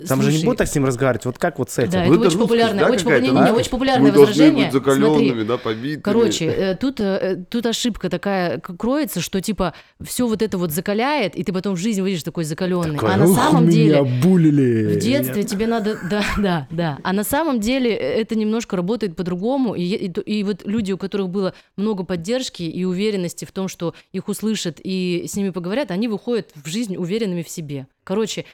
Speaker 1: Там же не
Speaker 3: Слушай,
Speaker 1: будут так с ним разговаривать, вот как вот с этим.
Speaker 3: Да, это очень популярное,
Speaker 2: да,
Speaker 3: очень,
Speaker 2: какая-то,
Speaker 3: не, не, не,
Speaker 1: да?
Speaker 3: очень популярное
Speaker 2: Мы должны
Speaker 3: возражение.
Speaker 2: быть
Speaker 3: Смотри,
Speaker 2: закаленными, да, побитыми.
Speaker 3: Короче, э, тут, э, тут ошибка такая кроется, что типа все вот это вот закаляет, и ты потом в жизнь выйдешь такой закаленный. а на
Speaker 1: «Ух,
Speaker 3: самом
Speaker 1: меня
Speaker 3: деле
Speaker 1: булили.
Speaker 3: в детстве тебе надо, да, да, да. А на самом деле э, это немножко работает по-другому. И, и, и вот люди, у которых было много поддержки и уверенности в том, что их услышат и с ними поговорят, они выходят в жизнь уверенными в себе. Короче, э,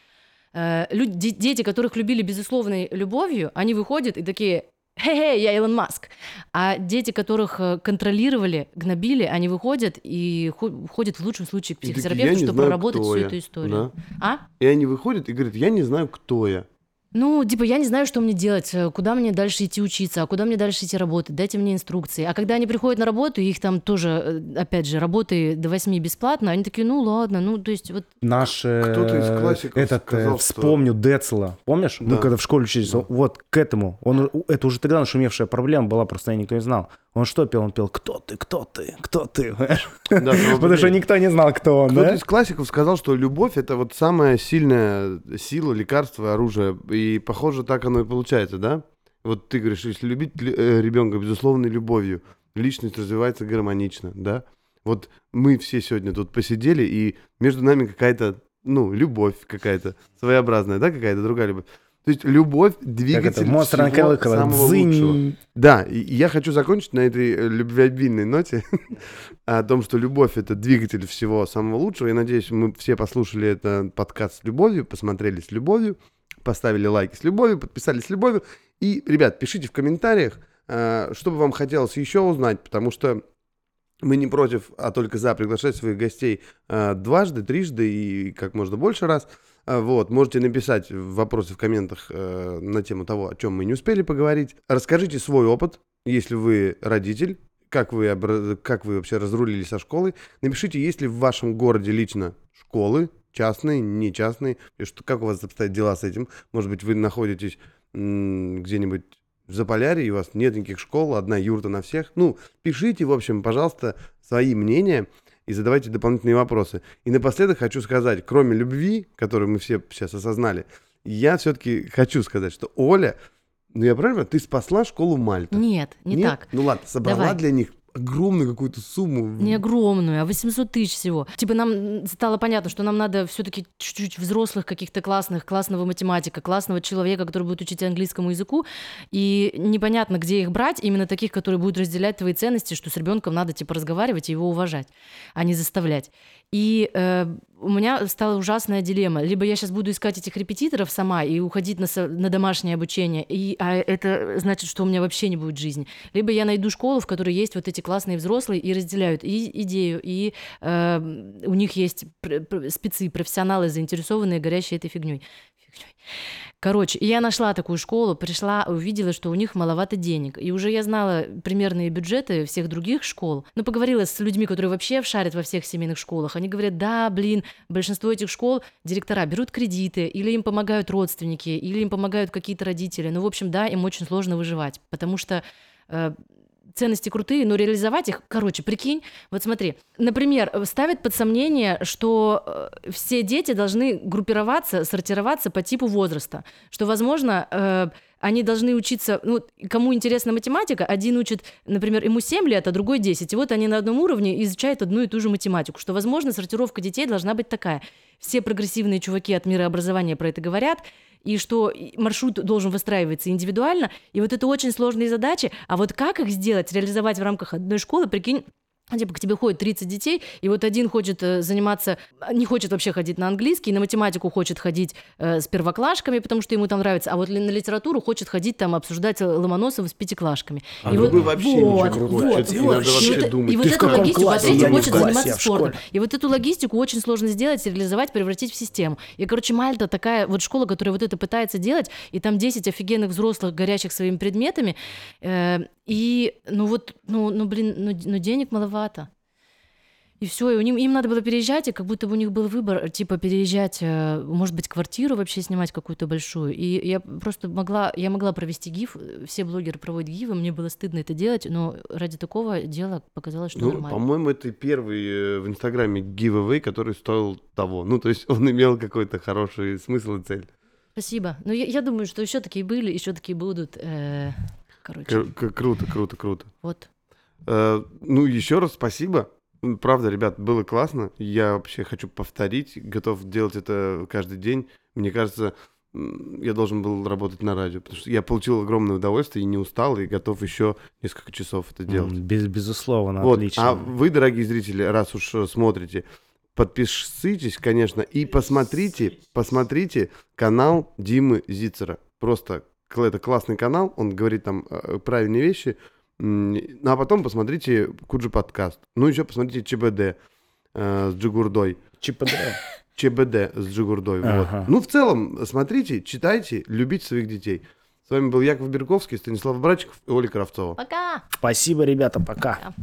Speaker 3: люди, де- дети, которых любили безусловной любовью, они выходят и такие «Хе-хе, я Илон Маск». А дети, которых э, контролировали, гнобили, они выходят и ходят в лучшем случае к психотерапевту,
Speaker 2: «Я не
Speaker 3: чтобы проработать всю
Speaker 2: я».
Speaker 3: эту историю.
Speaker 2: Да.
Speaker 3: А?
Speaker 2: И они выходят и говорят, я не знаю, кто я.
Speaker 3: Ну, типа, я не знаю, что мне делать, э, куда мне дальше идти учиться, а куда мне дальше идти работать, дайте мне инструкции. А когда они приходят на работу, их там тоже, э, опять же, работы до 8 бесплатно, они такие, ну ладно, ну, то есть вот...
Speaker 1: Наш э,
Speaker 2: Кто-то из классиков
Speaker 1: этот, э,
Speaker 2: сказал, что-
Speaker 1: вспомню Децла, помнишь?
Speaker 2: Да.
Speaker 1: Мы когда в школе учились,
Speaker 2: Да.
Speaker 1: вот к этому. Он, это уже тогда нашумевшая проблема была, просто никто не знал. Он что пел? Он пел «Кто ты? Кто ты? Кто ты?»
Speaker 2: Да,
Speaker 1: Потому что никто не знал, кто он,
Speaker 2: Кто-то
Speaker 1: да?
Speaker 2: из классиков сказал, что любовь это вот самая сильная сила, лекарство, оружие. И похоже, так оно и получается, да? Вот ты говоришь, если любить ребенка безусловной любовью, личность развивается гармонично, да? Вот мы все сегодня тут посидели, и между нами какая-то, ну, любовь какая-то своеобразная, да, какая-то другая любовь. То есть любовь
Speaker 1: Как
Speaker 2: двигатель
Speaker 1: это? Монстр на
Speaker 2: всего самого лучшего. Да, и я хочу закончить на этой э, любвеобильной ноте о том, что любовь это двигатель всего самого лучшего. Я надеюсь, мы все послушали этот подкаст с любовью, посмотрели с любовью, поставили лайки с любовью, подписались с любовью. И, ребят, пишите в комментариях, э, что бы вам хотелось еще узнать, потому что мы не против, а только за приглашать своих гостей э, дважды, трижды и как можно больше раз. А, Вот, можете написать вопросы в комментах э, на тему того, о чем мы не успели поговорить. Расскажите свой опыт, если вы родитель, как вы, обра- как вы вообще разрулили со школой. Напишите, есть ли в вашем городе лично школы, частные, не частные, и что, как у вас обстоят дела с этим. Может быть, вы находитесь где-нибудь в Заполярье, и у вас нет никаких школ, одна юрта на всех. Ну, пишите, в общем, пожалуйста, свои мнения и задавайте дополнительные вопросы. И напоследок хочу сказать, кроме любви, которую мы все сейчас осознали, я все-таки хочу сказать, что Оля, ну я правильно, ты спасла школу Мальта.
Speaker 3: Нет, не
Speaker 2: Нет?
Speaker 3: так.
Speaker 2: Ну ладно, собрала
Speaker 3: Давай.
Speaker 2: для них огромную какую-то сумму.
Speaker 3: Не огромную, а 800 тысяч всего. Типа нам стало понятно, что нам надо все-таки чуть-чуть взрослых каких-то классных, классного математика, классного человека, который будет учить английскому языку. И непонятно, где их брать, именно таких, которые будут разделять твои ценности, что с ребенком надо типа разговаривать и его уважать, а не заставлять. И э, у меня стала ужасная дилемма. Либо я сейчас буду искать этих репетиторов сама и уходить на, со- на домашнее обучение, и, а это значит, что у меня вообще не будет жизни. Либо я найду школу, в которой есть вот эти классные взрослые и разделяют и идею, и э, у них есть пр- пр- спецы, профессионалы, заинтересованные, горящие этой фигней. Фигнёй. Короче, я нашла такую школу, пришла, увидела, что у них маловато денег. И уже я знала примерные бюджеты всех других школ. Но поговорила с людьми, которые вообще вшарят во всех семейных школах. Они говорят, да, блин, большинство этих школ директора берут кредиты, или им помогают родственники, или им помогают какие-то родители. Ну, в общем, да, им очень сложно выживать, потому что э, ценности крутые, но реализовать их, короче, прикинь, вот смотри, например, э, ставят под сомнение, что э, все дети должны группироваться, сортироваться по типу возраста, что, возможно, э, они должны учиться, ну, кому интересна математика, один учит, например, ему 7 лет, а другой 10, и вот они на одном уровне изучают одну и ту же математику, что, возможно, сортировка детей должна быть такая. Все прогрессивные чуваки от мира образования про это говорят, и что маршрут должен выстраиваться индивидуально, и вот это очень сложные задачи, а вот как их сделать, реализовать в рамках одной школы, прикинь, Типа к тебе ходит 30 детей, и вот один хочет э, заниматься, не хочет вообще ходить на английский, на математику хочет ходить э, с первоклашками, потому что ему там нравится, а вот ли- на литературу хочет ходить там обсуждать Ломоносова с пятиклашками.
Speaker 2: А
Speaker 3: и
Speaker 2: другой
Speaker 3: вот,
Speaker 2: вообще ничего
Speaker 3: вот,
Speaker 2: не
Speaker 3: вот,
Speaker 2: хочет, и
Speaker 3: вот.
Speaker 2: надо вообще
Speaker 3: и вот,
Speaker 2: думать.
Speaker 3: и вот эту логистику,
Speaker 1: классе?
Speaker 3: а третий хочет
Speaker 1: классе,
Speaker 3: заниматься спортом. И вот эту логистику очень сложно сделать, реализовать, превратить в систему. И, короче, Мальта такая вот школа, которая вот это пытается делать, и там 10 офигенных взрослых, горящих своими предметами, э, и, ну вот, ну, ну блин, ну, ну денег маловато. И все, и у них, им надо было переезжать, и как будто бы у них был выбор, типа переезжать, э, может быть, квартиру вообще снимать какую-то большую. И я просто могла, я могла провести гиф, э, все блогеры проводят гифы, мне было стыдно это делать, но ради такого дела показалось, что
Speaker 2: Ну,
Speaker 3: нормально.
Speaker 2: по-моему, это первый э, в Инстаграме giveaway, который стоил того. Ну, то есть он имел какой-то хороший смысл и цель.
Speaker 3: Спасибо. Ну, я, я думаю, что еще такие были, еще такие будут. Э, короче,
Speaker 2: к- Круто, круто, круто.
Speaker 3: вот.
Speaker 2: Э, Ну, еще раз спасибо. Правда, ребят, было классно. Я вообще хочу повторить, готов делать это каждый день. Мне кажется, я должен был работать на радио, потому что я получил огромное удовольствие и не устал, и готов еще несколько часов это делать.
Speaker 1: Без, безусловно,
Speaker 2: Вот,
Speaker 1: отлично.
Speaker 2: а вы, дорогие зрители, раз уж э, смотрите, подпишитесь, конечно, и посмотрите, посмотрите канал Димы Зицера. Просто это классный канал, он говорит там э, правильные вещи. Ну а потом посмотрите Куджи подкаст. Ну еще посмотрите ЧБД э, с Джигурдой.
Speaker 1: ЧПД.
Speaker 2: ЧБД с Джигурдой. вот.
Speaker 1: Ага.
Speaker 2: Ну в целом смотрите, читайте, любите своих детей. С вами был Яков Берковский, Станислав Брачиков и Оля Кравцова.
Speaker 3: Пока!
Speaker 1: Спасибо, ребята, пока.
Speaker 3: Пока.